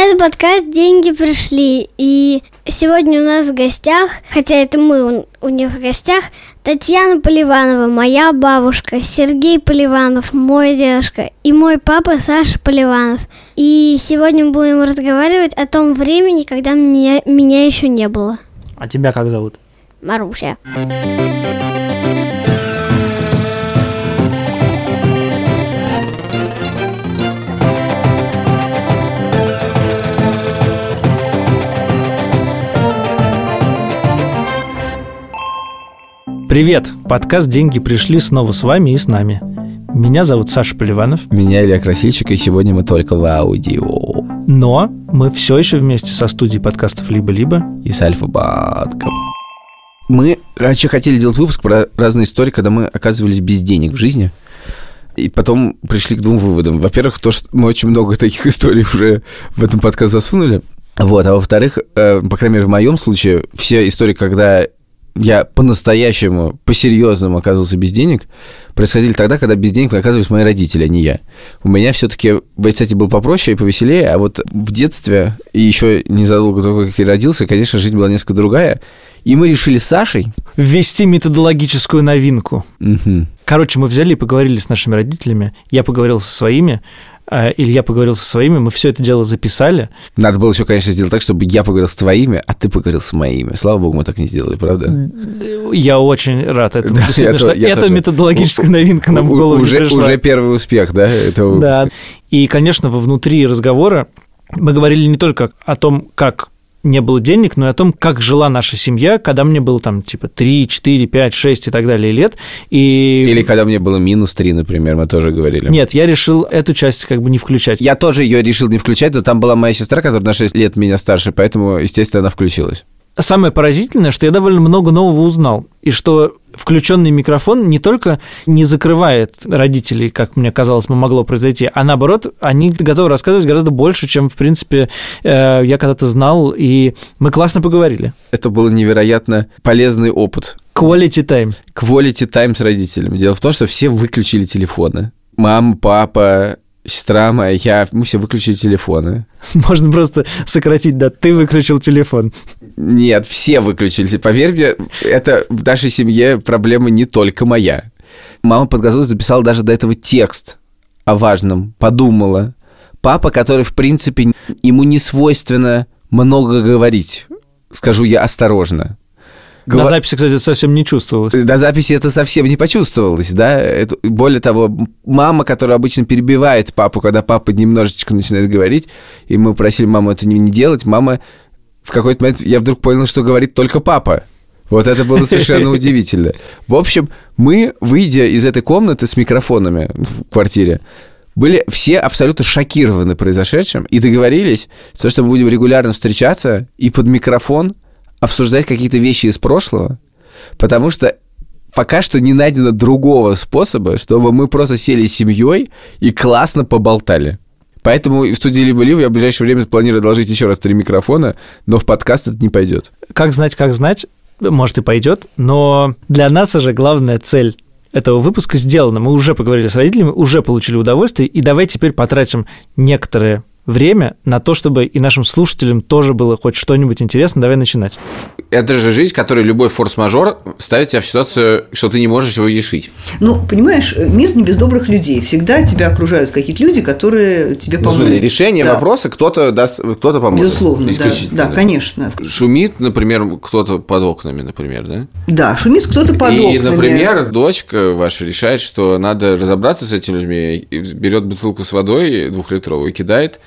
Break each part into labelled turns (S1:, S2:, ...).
S1: Это подкаст «Деньги пришли». И сегодня у нас в гостях, хотя это мы у, них в гостях, Татьяна Поливанова, моя бабушка, Сергей Поливанов, мой дедушка, и мой папа Саша Поливанов. И сегодня мы будем разговаривать о том времени, когда меня, меня еще не было.
S2: А тебя как зовут?
S1: Маруся.
S2: Привет! Подкаст «Деньги пришли» снова с вами и с нами. Меня зовут Саша Поливанов.
S3: Меня Илья Красильщик, и сегодня мы только в аудио.
S2: Но мы все еще вместе со студией подкастов «Либо-либо»
S3: и с Альфа-банком. Мы раньше хотели делать выпуск про разные истории, когда мы оказывались без денег в жизни. И потом пришли к двум выводам. Во-первых, то, что мы очень много таких историй уже в этом подкаст засунули. Вот, а во-вторых, э, по крайней мере, в моем случае, все истории, когда я по-настоящему, по-серьезному оказывался без денег, происходили тогда, когда без денег оказывались мои родители, а не я. У меня все-таки, кстати, был попроще и повеселее, а вот в детстве и еще незадолго до того, как я родился, конечно, жизнь была несколько другая. И мы решили с Сашей...
S2: Ввести методологическую новинку.
S3: Угу.
S2: Короче, мы взяли и поговорили с нашими родителями. Я поговорил со своими, Илья поговорил со своими, мы все это дело записали.
S3: Надо было еще, конечно, сделать так, чтобы я поговорил с твоими, а ты поговорил с моими. Слава богу, мы так не сделали, правда?
S2: Я очень рад этому.
S3: Да,
S2: Действительно, что
S3: то- я
S2: эта
S3: тоже.
S2: методологическая новинка нам в голову
S3: уже,
S2: пришла.
S3: уже первый успех, да, этого
S2: Да.
S3: выпуска?
S2: И, конечно, внутри разговора мы говорили не только о том, как не было денег, но и о том, как жила наша семья, когда мне было там типа 3, 4, 5, 6 и так далее лет. И...
S3: Или когда мне было минус 3, например, мы тоже говорили.
S2: Нет, я решил эту часть как бы не включать.
S3: Я тоже ее решил не включать, но там была моя сестра, которая на 6 лет меня старше, поэтому, естественно, она включилась.
S2: Самое поразительное, что я довольно много нового узнал, и что включенный микрофон не только не закрывает родителей, как мне казалось, могло произойти, а наоборот, они готовы рассказывать гораздо больше, чем, в принципе, э, я когда-то знал, и мы классно поговорили.
S3: Это был невероятно полезный опыт.
S2: Quality time.
S3: Quality time с родителями. Дело в том, что все выключили телефоны. Мама, папа, сестра моя, я, мы все выключили телефоны.
S2: Можно просто сократить, да, ты выключил телефон.
S3: Нет, все выключили. Поверь мне, это в нашей семье проблема не только моя. Мама подготовилась, написала даже до этого текст о важном, подумала. Папа, который, в принципе, ему не свойственно много говорить, скажу я осторожно.
S2: На
S3: Гова-
S2: записи, кстати, это совсем не чувствовалось.
S3: На записи это совсем не почувствовалось, да? Это, более того, мама, которая обычно перебивает папу, когда папа немножечко начинает говорить, и мы просили маму это не, делать, мама в какой-то момент, я вдруг понял, что говорит только папа. Вот это было совершенно удивительно. В общем, мы, выйдя из этой комнаты с микрофонами в квартире, были все абсолютно шокированы произошедшим и договорились, то, что мы будем регулярно встречаться и под микрофон обсуждать какие-то вещи из прошлого, потому что пока что не найдено другого способа, чтобы мы просто сели с семьей и классно поболтали. Поэтому в студии либо-либо я в ближайшее время планирую одолжить еще раз три микрофона, но в подкаст это не пойдет.
S2: Как знать, как знать, может и пойдет, но для нас уже главная цель этого выпуска сделана. Мы уже поговорили с родителями, уже получили удовольствие, и давай теперь потратим некоторое время на то, чтобы и нашим слушателям тоже было хоть что-нибудь интересно. Давай начинать.
S3: Это же жизнь, в которой любой форс-мажор ставит тебя в ситуацию, что ты не можешь его решить.
S4: Ну, понимаешь, мир не без добрых людей. Всегда тебя окружают какие-то люди, которые тебе
S3: Ну,
S4: помогут.
S3: смотри, решение
S4: Да,
S3: вопроса кто-то даст, кто-то поможет.
S4: Безусловно, да, да, конечно.
S3: Шумит, например, кто-то под окнами, например, да?
S4: Да, шумит кто-то под
S3: и,
S4: окнами.
S3: например, дочка ваша решает, что надо разобраться с этими людьми, и берет бутылку с водой двухлитровую и кидает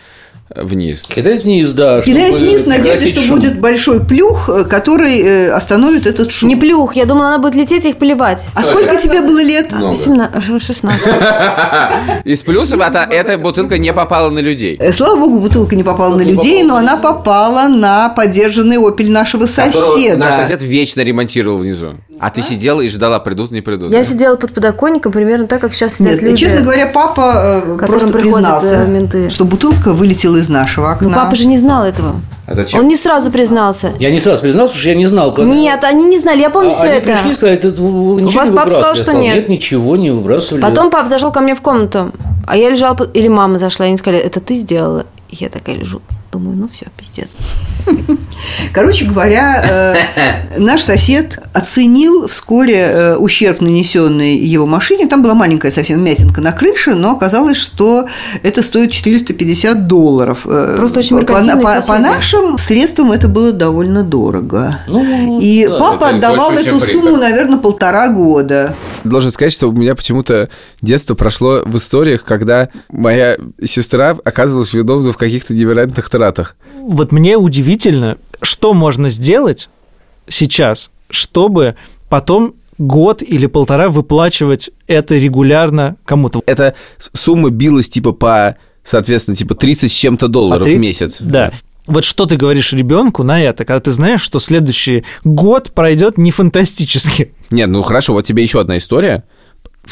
S3: вниз.
S5: Кидает вниз, да.
S4: Кидает вниз
S5: прекратить
S4: что
S5: шум.
S4: будет большой плюх, э, который э, остановит этот шум.
S6: Не плюх, я думала, она будет лететь и их поливать.
S4: А сколько тебе было лет?
S3: Много.
S6: 17, 16.
S3: Из плюсов это, эта бутылка не попала на людей.
S4: Э, Слава богу, бутылка не попала на людей, но она попала на подержанный опель нашего соседа.
S3: Наш сосед вечно ремонтировал внизу. А ты сидела и ждала, придут, не придут.
S6: Я сидела под подоконником примерно так, как сейчас сидят
S4: Нет,
S6: люди.
S4: честно говоря, папа просто признался, что бутылка вылетела из нашего окна.
S6: Ну, папа же не знал этого.
S3: А зачем?
S6: Он не сразу признался.
S5: Я не сразу признался, потому что я не знал, как...
S6: Нет, они не знали, я помню
S5: А
S6: все
S5: они
S6: это.
S5: пришли и сказали, «Это ничего
S6: вас
S5: не
S6: папа сказал,
S5: выбрасывали?» Я
S6: что
S5: сказал,
S6: нет.
S5: Нет, ничего не выбрасывали.
S6: Потом папа зашел ко мне в комнату, а я лежала, или мама зашла, и они сказали, это ты сделала? И я такая лежу. Думаю, ну все, пиздец.
S4: Короче говоря, э, наш сосед оценил вскоре э, ущерб, нанесенный его машине. Там была маленькая совсем мятинка на крыше, но оказалось, что это стоит 450 долларов. Э,
S6: Просто очень
S4: по, по, по- по нашим средствам это было довольно дорого.
S5: Ну,
S4: И
S5: да,
S4: папа
S3: это
S4: отдавал
S3: больше,
S4: эту сумму, наверное, полтора года.
S3: Должен сказать, что у меня почему-то детство прошло в историях, когда моя сестра оказывалась виновна в каких-то невероятных тратах.
S2: Вот мне удивительно, что можно сделать сейчас, чтобы потом год или полтора выплачивать это регулярно кому-то.
S3: Эта сумма билась типа по, соответственно, типа 30 с чем-то долларов
S2: По
S3: в
S2: 30?
S3: месяц.
S2: Да. Вот что ты говоришь ребенку на это, когда ты знаешь, что следующий год пройдет не фантастически.
S3: Нет, ну хорошо, вот тебе еще одна история.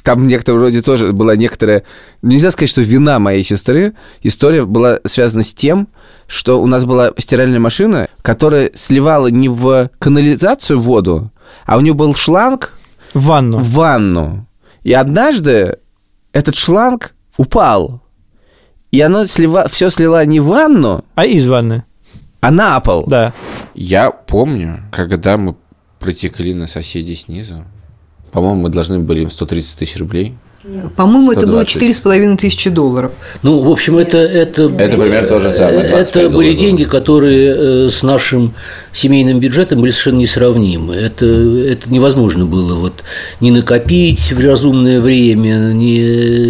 S3: Там некоторые вроде тоже была некоторая... Нельзя сказать, что вина моей сестры. История была связана с тем, что у нас была стиральная машина, которая сливала не в канализацию воду, а у нее был шланг
S2: В ванну.
S3: в ванну. И однажды этот шланг упал. И оно слива... все слила не в ванну,
S2: А из ванны,
S3: а на пол.
S2: да.
S3: Я помню, когда мы протекли на соседей снизу. По-моему, мы должны были им 130 тысяч рублей.
S4: По-моему, это было
S3: 120.
S4: 4,5 тысячи долларов.
S5: Ну, в общем, это... Это,
S3: Это примерно то же самое, 25
S5: Это были
S3: долларов.
S5: деньги, которые э, с нашим семейным бюджетом были совершенно несравнимы. Это, это невозможно было вот не накопить в разумное время. Не,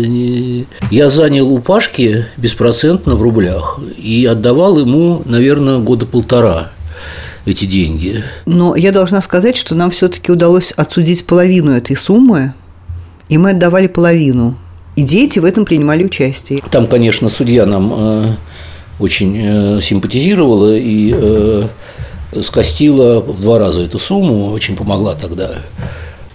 S5: не- Я занял у Пашки беспроцентно в рублях и отдавал ему, наверное, года полтора эти деньги.
S4: Но я должна сказать, что нам все-таки удалось отсудить половину этой суммы, и мы отдавали половину. И дети в этом принимали участие.
S5: Там, конечно, судья нам э, очень э, симпатизировала и э, скостила в два раза эту сумму, очень помогла тогда.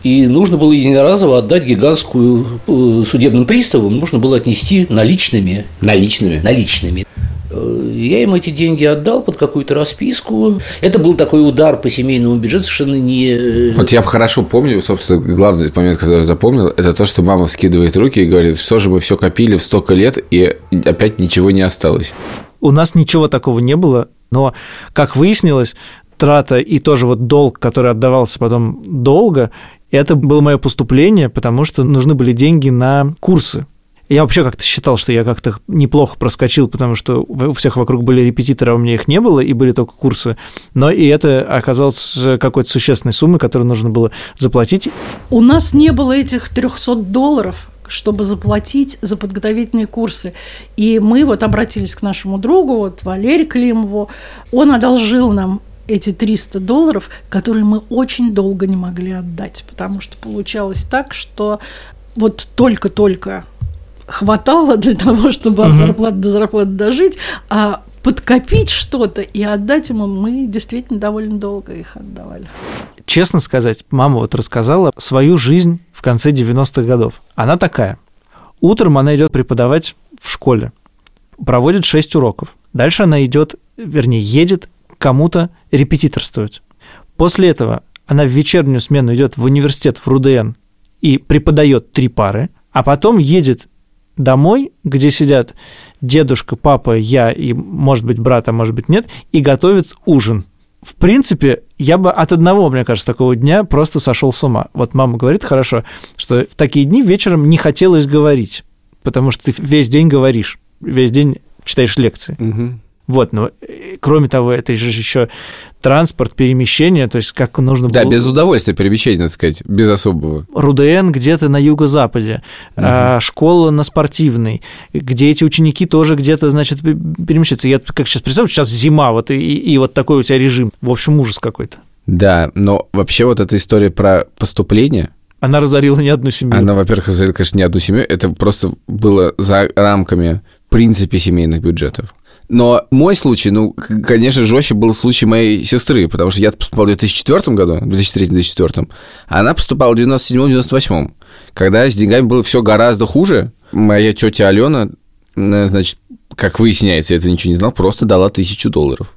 S5: И нужно было единоразово отдать гигантскую э, судебным приставам, нужно было отнести наличными.
S3: Наличными.
S5: Наличными. Э, Я им эти деньги отдал под какую-то расписку. Это был такой удар по семейному бюджету, совершенно не... э,
S3: Вот я хорошо помню, собственно, главный момент, который я запомнил, это то, что мама вскидывает руки и говорит, что же мы все копили в столько лет, и опять ничего не осталось.
S2: У нас ничего такого не было, но, как выяснилось, трата и тоже вот долг, который отдавался потом долго, это было мое поступление, потому что нужны были деньги на курсы. Я вообще как-то считал, что я как-то неплохо проскочил, потому что у всех вокруг были репетиторы, а у меня их не было, и были только курсы. Но и это оказалось какой-то существенной суммой, которую нужно было заплатить.
S7: У нас не было этих 300 долларов, чтобы заплатить за подготовительные курсы. И мы вот обратились к нашему другу, вот Валерию Климову. Он одолжил нам эти 300 долларов, которые мы очень долго не могли отдать, потому что получалось так, что вот только-только хватало для того, чтобы от зарплаты до зарплаты дожить, а подкопить что-то и отдать ему мы действительно довольно долго их отдавали.
S2: Честно сказать, мама вот рассказала свою жизнь в конце 90-х годов. Она такая. Утром она идет преподавать в школе, проводит 6 уроков. Дальше она идет, вернее, едет кому-то репетиторствовать. После этого она в вечернюю смену идет в университет в РУДН и преподает три пары, а потом едет домой, где сидят дедушка, папа, я и, может быть, брат, а может быть, нет, и готовит ужин. В принципе, я бы от одного, мне кажется, такого дня просто сошел с ума. Вот мама говорит хорошо, что в такие дни вечером не хотелось говорить, потому что ты весь день говоришь, весь день читаешь лекции. Вот, но э, кроме того, это же еще транспорт, перемещение, то есть как нужно
S3: Да,
S2: было...
S3: без удовольствия перемещения, надо сказать, без особого.
S2: РУДН где-то на юго-западе, а, школа на спортивной, где эти ученики тоже где-то, значит, пе- перемещаются. Я как сейчас представляю, сейчас зима, вот и, и вот такой у тебя режим. В общем, ужас какой-то.
S3: Да, но вообще вот эта история про поступление,
S2: Она разорила не одну семью.
S3: она, во-первых, разорила, конечно, не одну семью, это просто было за рамками в принципе семейных бюджетов. Но мой случай, ну, конечно, жестче был случай моей сестры, потому что я поступал в 2004 году, в 2003-2004, а она поступала в 97-98, когда с деньгами было все гораздо хуже. Моя тетя Алена, э, значит, как выясняется, я это ничего не знал, просто дала тысячу долларов.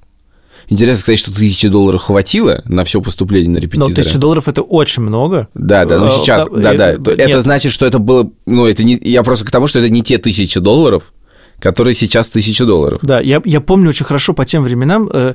S3: Интересно, кстати, что тысячи долларов хватило на все поступление на
S2: Но
S3: репетитора.
S2: тысяча долларов – это очень много.
S3: Да, да, ну
S2: Э,
S3: сейчас,
S2: да,
S3: да, да.
S2: э,
S3: Это
S2: нет.
S3: значит, что это было, ну, это не, я просто к тому, что это не те тысячи долларов, который сейчас 1000 долларов.
S2: Да, я, я помню очень хорошо по тем временам, э,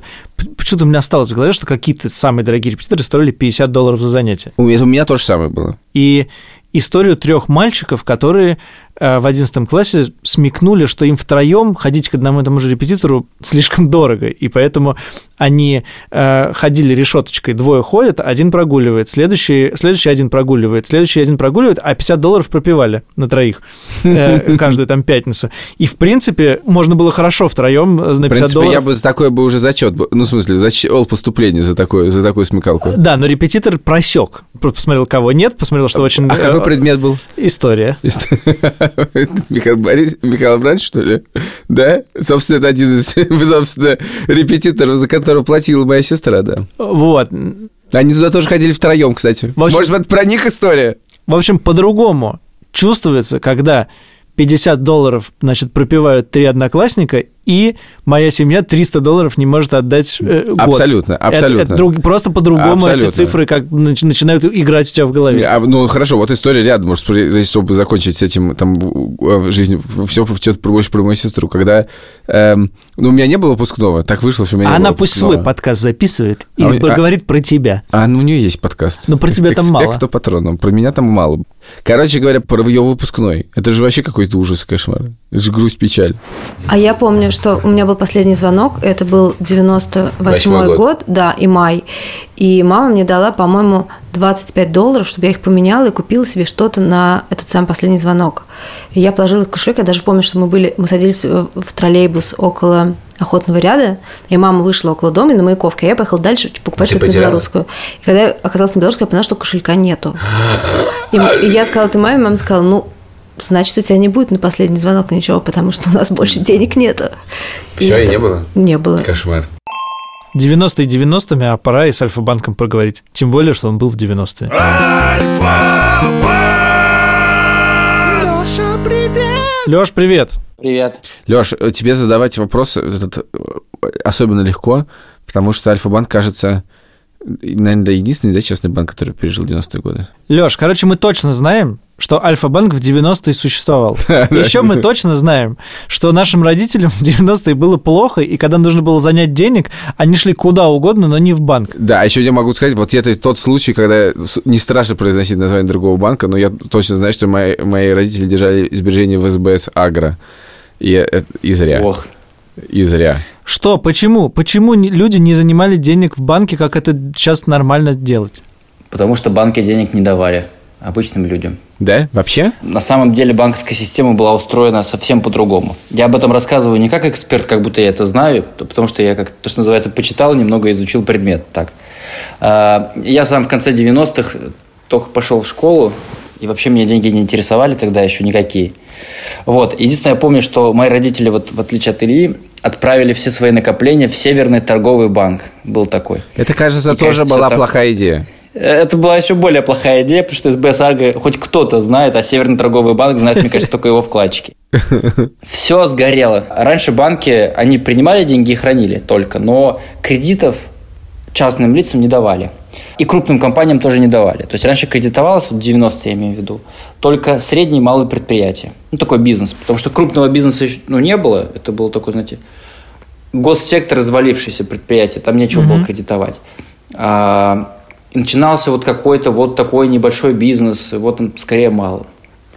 S2: почему-то у меня осталось в голове, что какие-то самые дорогие репетиторы стоили 50 долларов за занятие.
S3: У меня, у меня то же самое было.
S2: И историю трех мальчиков, которые в 11 классе смекнули, что им втроем ходить к одному и тому же репетитору слишком дорого, и поэтому они э, ходили решеточкой, двое ходят, один прогуливает, следующий, следующий один прогуливает, следующий один прогуливает, а 50 долларов пропивали на троих э, каждую там пятницу. И, в принципе, можно было хорошо втроем на 50
S3: В принципе,
S2: долларов.
S3: я бы за такое бы уже зачет, ну, в смысле, зачел поступление за такое, за такую смекалку.
S2: Да, но репетитор просек. Посмотрел, кого нет, посмотрел, что очень...
S3: А какой
S2: э,
S3: предмет был?
S2: История.
S3: Михаил Борис, Михаил Абрамович, что ли? Да? Собственно, это один из, собственно, репетиторов, за которого платила моя сестра, да.
S2: Вот.
S3: Они туда тоже ходили втроем, кстати.
S2: В общем-
S3: Может быть, про них история?
S2: В общем, по-другому чувствуется, когда 50 долларов, значит, пропивают три одноклассника, и моя семья 300 долларов не может отдать э, год.
S3: Абсолютно,
S2: Это-
S3: абсолютно.
S2: это друг- просто по-другому эти цифры как нач- начинают играть у тебя в голове.
S3: А, ну, хорошо, вот история рядом, может, чтобы закончить с этим, там, жизнь, все что-то больше про мою сестру, когда, эм, ну, у меня не было выпускного, так вышло, что у меня не
S2: Она
S3: было
S2: пусть
S3: выпускного.
S2: свой подкаст записывает и
S3: А у- а-
S2: говорит про тебя.
S3: А, ну, у нее есть подкаст.
S2: Ну, про тебя там мало.
S3: Экспекто патроном. Про меня там мало. Короче говоря, про ее выпускной. Это же вообще какой-то ужас, кошмар. Это же грусть, печаль.
S6: А я помню, что у меня был последний звонок, это был 98
S3: Восьмой
S6: год.
S3: год.
S6: да, и май. И мама мне дала, по-моему, 25 долларов, чтобы я их поменяла и купила себе что-то на этот самый последний звонок. И я положила их в кошелек. Я даже помню, что мы были, мы садились в троллейбус около охотного ряда, и мама вышла около дома на Маяковке, а я поехала дальше покупать
S3: Ты
S6: что-то на белорусскую. И когда я оказалась на белорусской, я поняла, что кошелька нету. И, и я сказала это маме, мама сказала, ну, значит, у тебя не будет на последний звонок ничего, потому что у нас больше денег нету.
S3: Всё, и
S6: это-
S3: не было?
S6: Не было.
S3: Кошмар.
S2: 90-е 90-ми, а пора и с Альфа-банком поговорить. Тем более, что он был в 90-е. Леш, привет.
S5: Привет.
S3: Леш, тебе задавать вопрос этот, э, особенно легко, потому что Альфа-банк, кажется, наверное, да, единственный да, частный банк, который пережил 90-е годы.
S2: Леш, короче, мы точно знаем, что Альфа-банк в 90-е существовал. Еще мы точно знаем, что нашим родителям в 90-е было плохо, и когда нужно было занять денег, они шли куда угодно, но не в банк.
S3: Да, а еще я могу сказать, вот это тот случай, когда не страшно произносить название другого банка, но я точно знаю, что мои, мои родители держали сбережения в СБС Агро. И, и зря.
S5: Ох.
S3: И зря.
S2: Что, почему? Почему люди не занимали денег в банке, как это сейчас нормально делать?
S8: Потому что банки денег не давали обычным людям.
S3: Да? Вообще?
S8: На самом деле банковская система была устроена совсем по-другому. Я об этом рассказываю не как эксперт, как будто я это знаю, потому что я, как то, что называется, почитал, немного изучил предмет. Так. А, Я сам в конце 90-х только пошел в школу, и вообще меня деньги не интересовали тогда еще никакие. Вот. Единственное, я помню, что мои родители, вот, в отличие от Ильи, отправили все свои накопления в Северный торговый банк. Был такой.
S3: Это, кажется,
S8: И,
S3: тоже
S8: кажется,
S3: была
S8: так-
S3: плохая идея.
S8: Это была еще более плохая идея, потому что СБС Арго хоть кто-то знает, а Северный торговый банк знает, мне кажется, только его вкладчики. Все сгорело. Раньше банки, они принимали деньги и хранили только, но кредитов частным лицам не давали. И крупным компаниям тоже не давали. То есть раньше кредитовалось, вот 90 я имею в виду, только средние и малые предприятия. Ну, такой бизнес. Потому что крупного бизнеса ну, не было. Это было такое, знаете, госсектор развалившееся предприятие. Там нечего было кредитовать. А, и начинался вот какой-то вот такой небольшой бизнес, вот он скорее мало.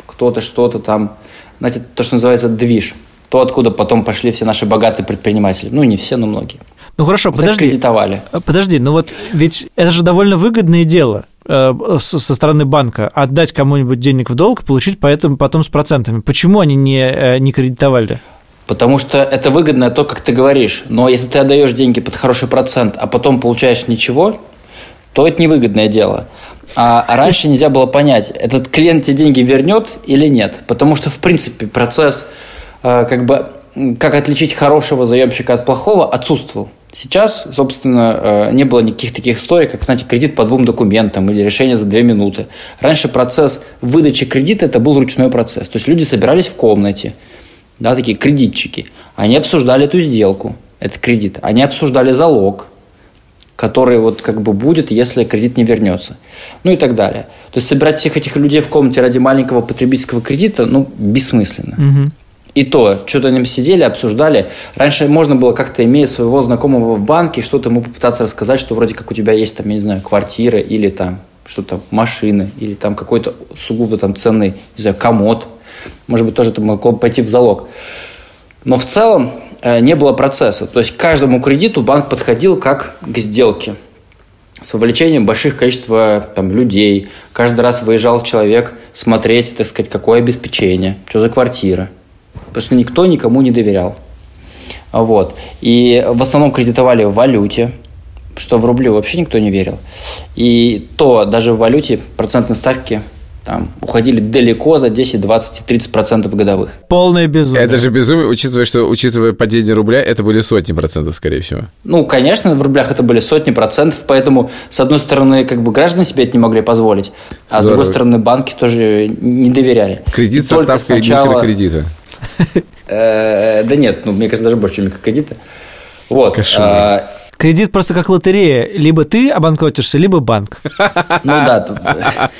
S8: Кто-то что-то там, знаете, то, что называется движ. То, откуда потом пошли все наши богатые предприниматели. Ну, не все, но многие.
S2: Ну хорошо,
S8: Вот
S2: подожди.
S8: кредитовали.
S2: А, Подожди, ну вот ведь это же довольно выгодное дело э, со стороны банка отдать кому-нибудь денег в долг, получить поэтому потом с процентами. Почему они не, э, не кредитовали?
S8: Потому что это выгодно то, как ты говоришь. Но если ты отдаешь деньги под хороший процент, а потом получаешь ничего, то это невыгодное дело. А раньше нельзя было понять, этот клиент тебе деньги вернет или нет. Потому что, в принципе, процесс, э, как бы, как отличить хорошего заемщика от плохого, отсутствовал. Сейчас, собственно, э, не было никаких таких историй, как, знаете, кредит по двум документам или решение за две минуты. Раньше процесс выдачи кредита – это был ручной процесс. То есть люди собирались в комнате, да, такие кредитчики. Они обсуждали эту сделку, этот кредит. Они обсуждали залог, который вот как бы будет, если кредит не вернется. Ну и так далее. То есть собирать всех этих людей в комнате ради маленького потребительского кредита, ну, бессмысленно.
S2: Мгм.
S8: И то, что-то они сидели, обсуждали. Раньше можно было как-то, имея своего знакомого в банке, что-то ему попытаться рассказать, что вроде как у тебя есть там, я не знаю, квартира или там что-то машины, или там какой-то сугубо там ценный, не знаю, комод. Может быть, тоже это могло пойти в залог. Но в целом э, не было процесса. То есть к каждому кредиту банк подходил как к сделке с вовлечением больших количества там, людей. Каждый раз выезжал человек смотреть, так сказать, какое обеспечение, что за квартира потому что никто никому не доверял. Вот. И в основном кредитовали в валюте, что в рублю вообще никто не верил. И то даже в валюте процентные ставки там уходили далеко за 10, 20, 30 процентов годовых.
S2: Полное безумие.
S3: Это же безумие, учитывая, что, учитывая падение рубля, это были сотни процентов, скорее всего.
S8: Ну, конечно, в рублях это были сотни процентов, поэтому, с одной стороны, как бы граждане себе это не могли позволить, а Здорово. с другой стороны, банки тоже не доверяли.
S3: Кредит со ставкой сначала... микрокредита.
S8: Э, да нет, ну, мне кажется, даже больше, чем микрокредиты. Вот. А,
S2: Кредит просто как лотерея. Либо ты обанкротишься, либо банк.
S8: Ну да.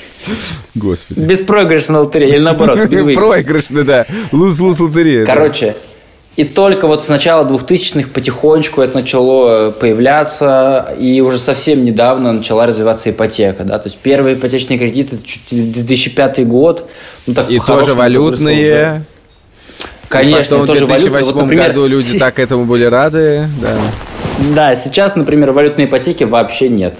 S3: Господи.
S8: Беспроигрышная лотерея. Или наоборот,
S3: Проигрышная, да. Луз-луз лотерея.
S8: Короче, и только вот с начала 2000-х потихонечку это начало появляться, и уже совсем недавно начала развиваться ипотека. Да? То есть первые ипотечные кредиты, чуть 2005 год.
S3: Ну, так и тоже валютные.
S8: Конечно,
S3: и потом тоже в 2008 вот, например, году люди так этому были рады. Да.
S8: да, сейчас, например, валютной ипотеки вообще нет.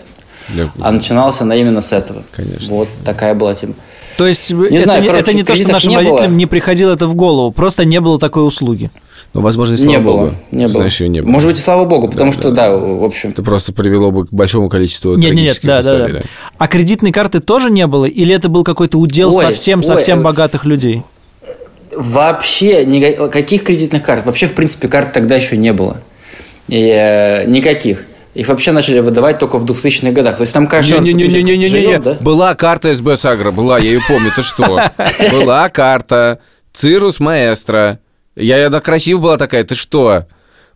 S8: Для... А начиналось она именно с этого.
S3: Конечно.
S8: Вот такая была тема.
S2: То есть не это, знаю, не, короче, это не то, что нашим не родителям было. не приходило это в голову, просто не было такой услуги.
S3: Ну, возможно, и слава
S8: не
S3: богу.
S8: Было, не было.
S3: Знаешь, ее не было.
S8: Может быть, и слава богу, потому да, что, да, да, в общем...
S3: Это просто привело бы к большому количеству
S2: нет, нет, нет, да, историй. Да, да. А кредитной карты тоже не было? Или это был какой-то удел совсем-совсем э, богатых людей?
S8: Вообще никаких кредитных карт. Вообще, в принципе, карт тогда еще не было. И, э, никаких. Их вообще начали выдавать только в 2000-х годах. То есть там каждый...
S3: Не-не-не-не-не-не. Да? Была карта СБ Сагра, была, я ее помню. Ты что? Была карта. Цирус Маэстро. Я, она красивая была такая, ты что?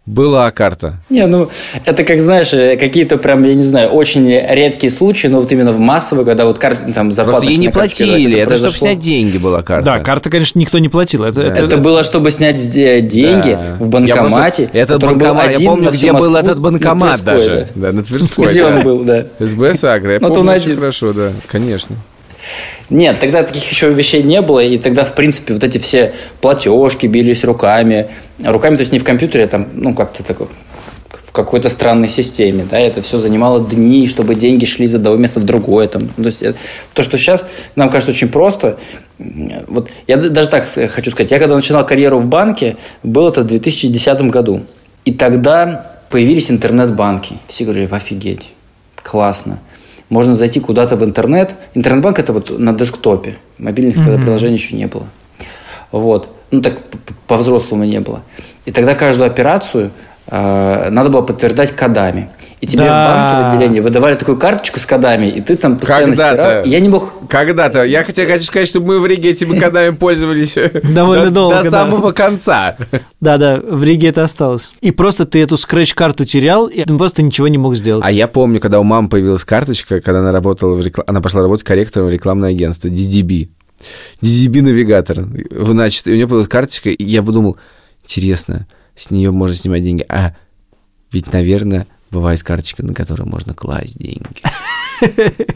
S3: Была карта.
S8: Не, ну, это как, знаешь, э, какие-то прям, я не знаю, очень редкие случаи, но вот именно в массовые, когда вот карта, там, зарплата...
S3: Просто ей не платили, это, это чтобы снять деньги была карта.
S2: Да, карта, конечно, никто не платил. Это,
S8: да. это, это было, чтобы снять деньги да. в банкомате.
S3: Я просто, этот банкомат, я помню, где был этот банкомат даже. Да, на Тверской.
S8: Где он был, да.
S3: СБ Сагра, я помню очень хорошо, да, конечно.
S8: Нет, тогда таких еще вещей не было, и тогда, в принципе, вот эти все платежки бились руками. Руками, то есть не в компьютере, а там, ну, как-то такой в какой-то странной системе, да, это все занимало дни, чтобы деньги шли из одного места в другое, там, то есть то, что сейчас нам кажется очень просто, вот я даже так хочу сказать, я когда начинал карьеру в банке, было это в 2010 году, и тогда появились интернет-банки, все говорили, офигеть, классно, можно зайти куда-то в интернет. Интернет-банк это вот на десктопе. Мобильных mm-hmm. тогда приложений еще не было. Вот. Ну, так по-взрослому не было. И тогда каждую операцию э, надо было подтверждать кодами. И тебе да. в банке в отделении выдавали такую карточку с кодами, и ты там постоянно
S3: Когда-то.
S8: стирал. я не мог...
S3: Когда-то. Я хотя хочу сказать, что мы в Риге этими кодами пользовались
S2: довольно долго.
S3: До самого конца.
S2: Да-да, в Риге это осталось. И просто ты эту скретч-карту терял, и ты просто ничего не мог сделать.
S3: А я помню, когда у мамы появилась карточка, когда она работала в реклам... она пошла работать корректором в рекламное агентство DDB. DDB-навигатор. Значит, у нее появилась карточка, и я подумал, интересно, с нее можно снимать деньги. А ведь, наверное, Бывает карточка, на которой можно класть деньги.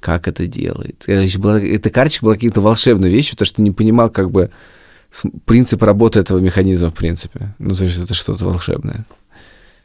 S3: Как это делается? Эта карточка была какой-то волшебной вещью, потому что ты не понимал, как бы, принцип работы этого механизма, в принципе. Ну, то есть это что-то волшебное.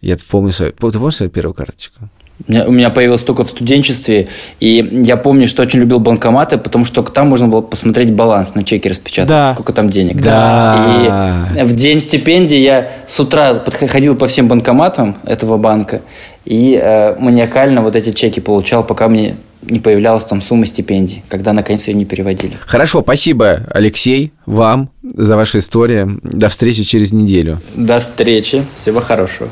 S3: Я помню свою... Ты помнишь свою первую карточку?
S8: У меня, у меня появилось только в студенчестве, и я помню, что очень любил банкоматы, потому что там можно было посмотреть баланс на чеке распечатать, да. сколько там денег.
S3: Да.
S8: И в день стипендии я с утра подходил по всем банкоматам этого банка и э, маниакально вот эти чеки получал, пока мне не появлялась там сумма стипендий, когда наконец ее не переводили.
S3: Хорошо, спасибо, Алексей, вам за вашу историю. До встречи через неделю.
S8: До встречи. Всего хорошего.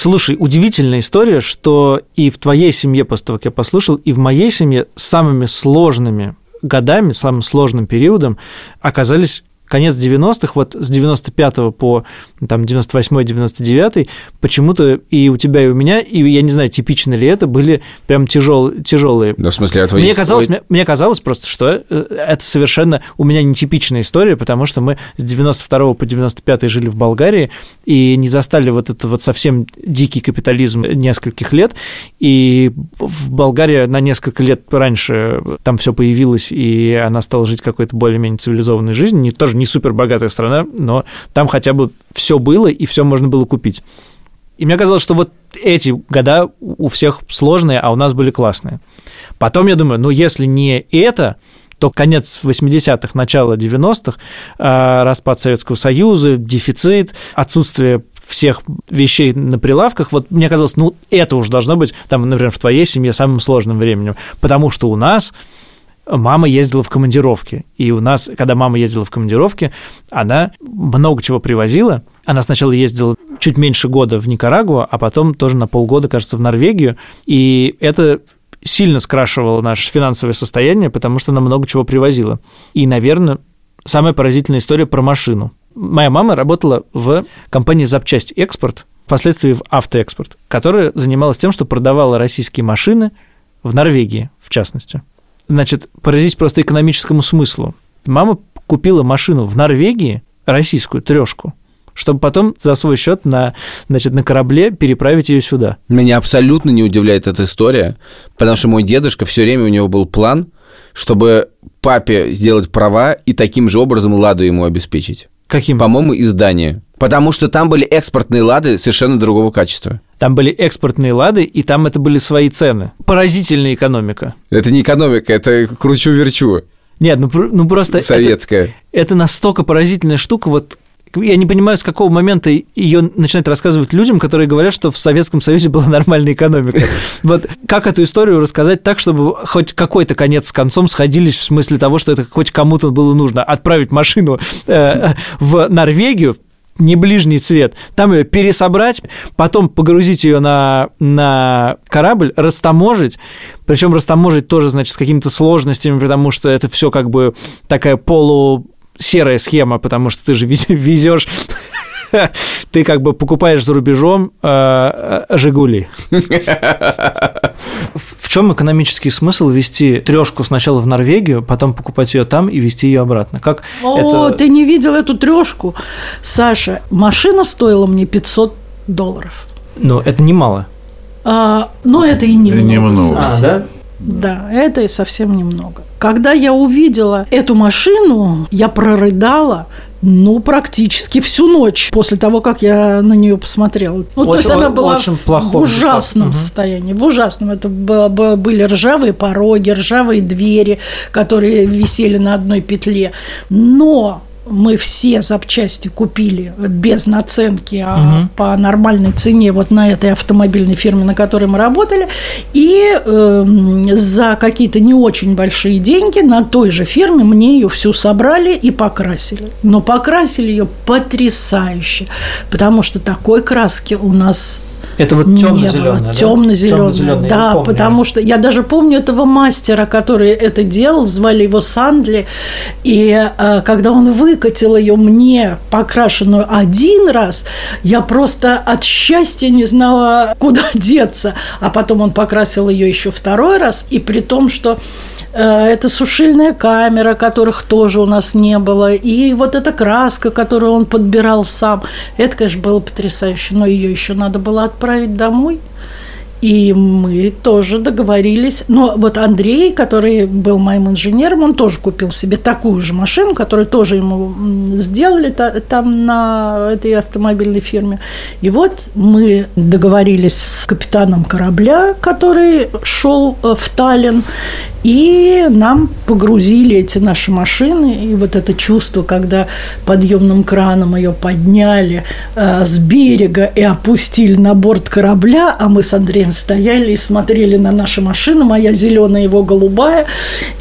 S2: Слушай, удивительная история, что и в твоей семье, после того, как я послушал, и в моей семье самыми сложными годами, самым сложным периодом оказались конец 90-х, вот с 95 по там 98-99, почему-то и у тебя, и у меня, и я не знаю, типично ли это, были прям тяжел, тяжелые.
S3: Ну, в смысле, а твои...
S2: Мне казалось, мне, мне казалось просто, что э, это совершенно у меня нетипичная история, потому что мы с 92 по 95 жили в Болгарии и не застали вот это вот совсем дикий капитализм нескольких лет, и в Болгарии на несколько лет раньше там все появилось, и она стала жить какой-то более-менее цивилизованной жизнью, не, тоже не супер богатая страна, но там хотя бы все было, и все можно было купить. И мне казалось, что вот эти года у всех сложные, а у нас были классные. Потом я думаю, ну если не это, то конец 80-х, начало 90-х, а, распад Советского Союза, дефицит, отсутствие всех вещей на прилавках, вот мне казалось, ну, это уж должно быть, там, например, в твоей семье самым сложным временем, потому что у нас мама ездила в командировки. И у нас, когда мама ездила в командировки, она много чего привозила. Она сначала ездила чуть меньше года в Никарагуа, а потом тоже на полгода, кажется, в Норвегию. И это сильно скрашивало наше финансовое состояние, потому что она много чего привозила. И, наверное, самая поразительная история про машину. Моя мама работала в компании «Запчасть Экспорт», впоследствии в «Автоэкспорт», которая занималась тем, что продавала российские машины в Норвегии, в частности. Значит, поразить просто экономическому смыслу. Мама купила машину в Норвегии, российскую трешку, чтобы потом за свой счет на, значит, на корабле переправить ее сюда.
S3: Меня абсолютно не удивляет эта история, потому что мой дедушка все время у него был план, чтобы папе сделать права и таким же образом ладу ему обеспечить.
S2: Каким?
S3: По-моему, издание. Потому что там были экспортные лады совершенно другого качества.
S2: Там были экспортные лады, и там это были свои цены. Поразительная экономика.
S3: Это не экономика, это кручу-верчу.
S2: Нет, ну, ну просто...
S3: Советская.
S2: Это, это настолько поразительная штука, вот я не понимаю, с какого момента ее начинать рассказывать людям, которые говорят, что в Советском Союзе была нормальная экономика. Вот как эту историю рассказать так, чтобы хоть какой-то конец с концом сходились в смысле того, что это хоть кому-то было нужно отправить машину э, в Норвегию, не ближний цвет, там ее пересобрать, потом погрузить ее на, на корабль, растаможить, причем растаможить тоже, значит, с какими-то сложностями, потому что это все как бы такая полу серая схема, потому что ты же везешь ты как бы покупаешь за рубежом э, э Жигули. В чем экономический смысл вести трешку сначала в Норвегию, потом покупать ее там и везти ее обратно? Как
S7: О, это... ты не видел эту трешку, Саша? Машина стоила мне 500 долларов.
S2: Ну, это немало.
S7: А, но это и немного.
S9: Немного.
S2: А, да?
S7: Да, это и совсем немного. Когда я увидела эту машину, я прорыдала, ну, практически всю ночь после того, как я на нее посмотрела. Ну,
S2: очень,
S7: то есть она была
S2: очень
S7: в ужасном состоянии, в ужасном. Это были ржавые пороги, ржавые двери, которые висели на одной петле. Но мы все запчасти купили без наценки, а угу. по нормальной цене вот на этой автомобильной фирме, на которой мы работали, и э, за какие-то не очень большие деньги на той же фирме мне ее всю собрали и покрасили. Но покрасили ее потрясающе, потому что такой краски у нас
S2: это вот темно-зеленый,
S7: да? Темно-зеленый, да, потому что я даже помню этого мастера, который это делал, звали его Сандли, и э, когда он выкатил ее мне покрашенную один раз, я просто от счастья не знала, куда деться, а потом он покрасил ее еще второй раз, и при том, что это сушильная камера, которых тоже у нас не было, и вот эта краска, которую он подбирал сам. Это, конечно, было потрясающе, но ее еще надо было отправить домой. И мы тоже договорились. Но вот Андрей, который был моим инженером, он тоже купил себе такую же машину, которую тоже ему сделали там на этой автомобильной фирме. И вот мы договорились с капитаном корабля, который шел э, в Таллин, и нам погрузили эти наши машины, и вот это чувство, когда подъемным краном ее подняли э, с берега и опустили на борт корабля, а мы с Андреем стояли и смотрели на наши машины, моя зеленая, его голубая,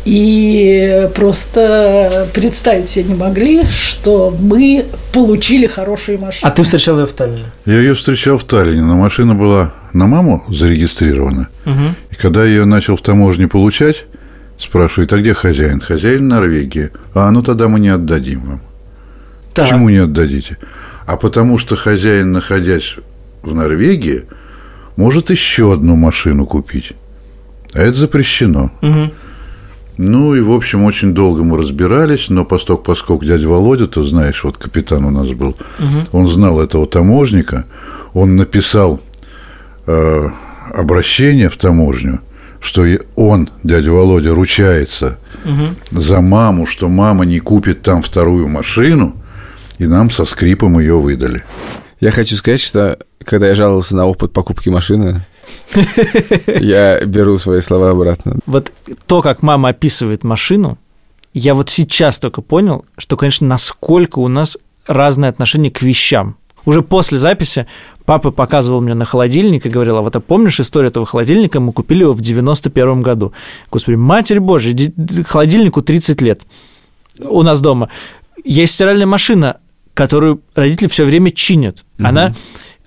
S7: и просто представить себе не могли, что мы получили хорошие машины.
S2: А ты встречал ее в Таллине?
S9: Я ее встречал в Таллине, но машина была на маму зарегистрирована. Угу. И когда я ее начал в таможне получать, спрашивает, а где хозяин? Хозяин Норвегии. А ну тогда мы не отдадим вам. Почему не отдадите? А потому что хозяин, находясь в Норвегии, может еще одну машину купить. А это запрещено. Ну и, в общем, очень долго мы разбирались, но посток, поскольку дядя Володя, ты знаешь, вот капитан у нас был, он знал этого таможника, он написал э, обращение в таможню, что и он, дядя Володя, ручается за маму, что мама не купит там вторую машину, и нам со скрипом ее выдали.
S3: Я хочу сказать, что когда я жаловался на опыт покупки машины, я беру свои слова обратно.
S2: Вот то, как мама описывает машину, я вот сейчас только понял, что, конечно, насколько у нас разное отношение к вещам. Уже после записи папа показывал мне на холодильник и говорил, а вот а помнишь историю этого холодильника? Мы купили его в 91 году. Господи, матерь Божья, ди- ди- холодильнику 30 лет у нас дома. Есть стиральная машина, которую родители все время чинят. Она,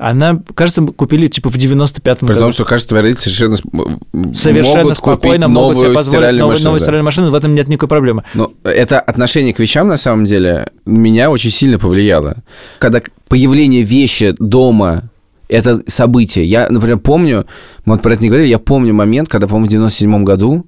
S2: она, кажется, купили типа в 95-м
S3: При
S2: году.
S3: том, что, кажется, твои родители совершенно,
S2: Совершенно
S3: могут
S2: спокойно
S3: купить
S2: могут себе позволить новую,
S3: машину,
S2: новую
S3: да.
S2: стиральную машину, в этом нет никакой проблемы.
S3: Но это отношение к вещам, на самом деле, меня очень сильно повлияло. Когда появление вещи дома это событие. Я, например, помню, мы вот про это не говорили, я помню момент, когда, по-моему, в 97 году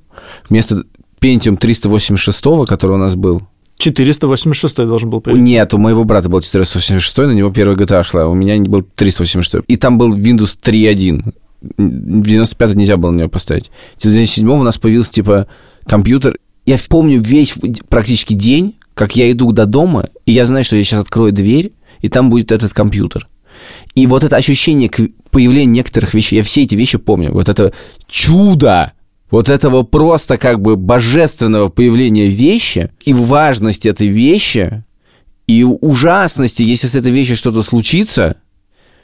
S3: вместо Pentium 386, который у нас был,
S2: 486 должен был прийти.
S3: нет, у моего брата был 486, на него первая GTA шла, у меня был 386. И там был Windows 3.1. В 95 нельзя было на него поставить. В 97 у нас появился, типа, компьютер. Я помню весь практически день, как я иду до дома, и я знаю, что я сейчас открою дверь, и там будет этот компьютер. И вот это ощущение появления некоторых вещей, я все эти вещи помню. Вот это чудо, вот этого просто как бы божественного появления вещи и важность этой вещи, и ужасности, если с этой вещью что-то случится,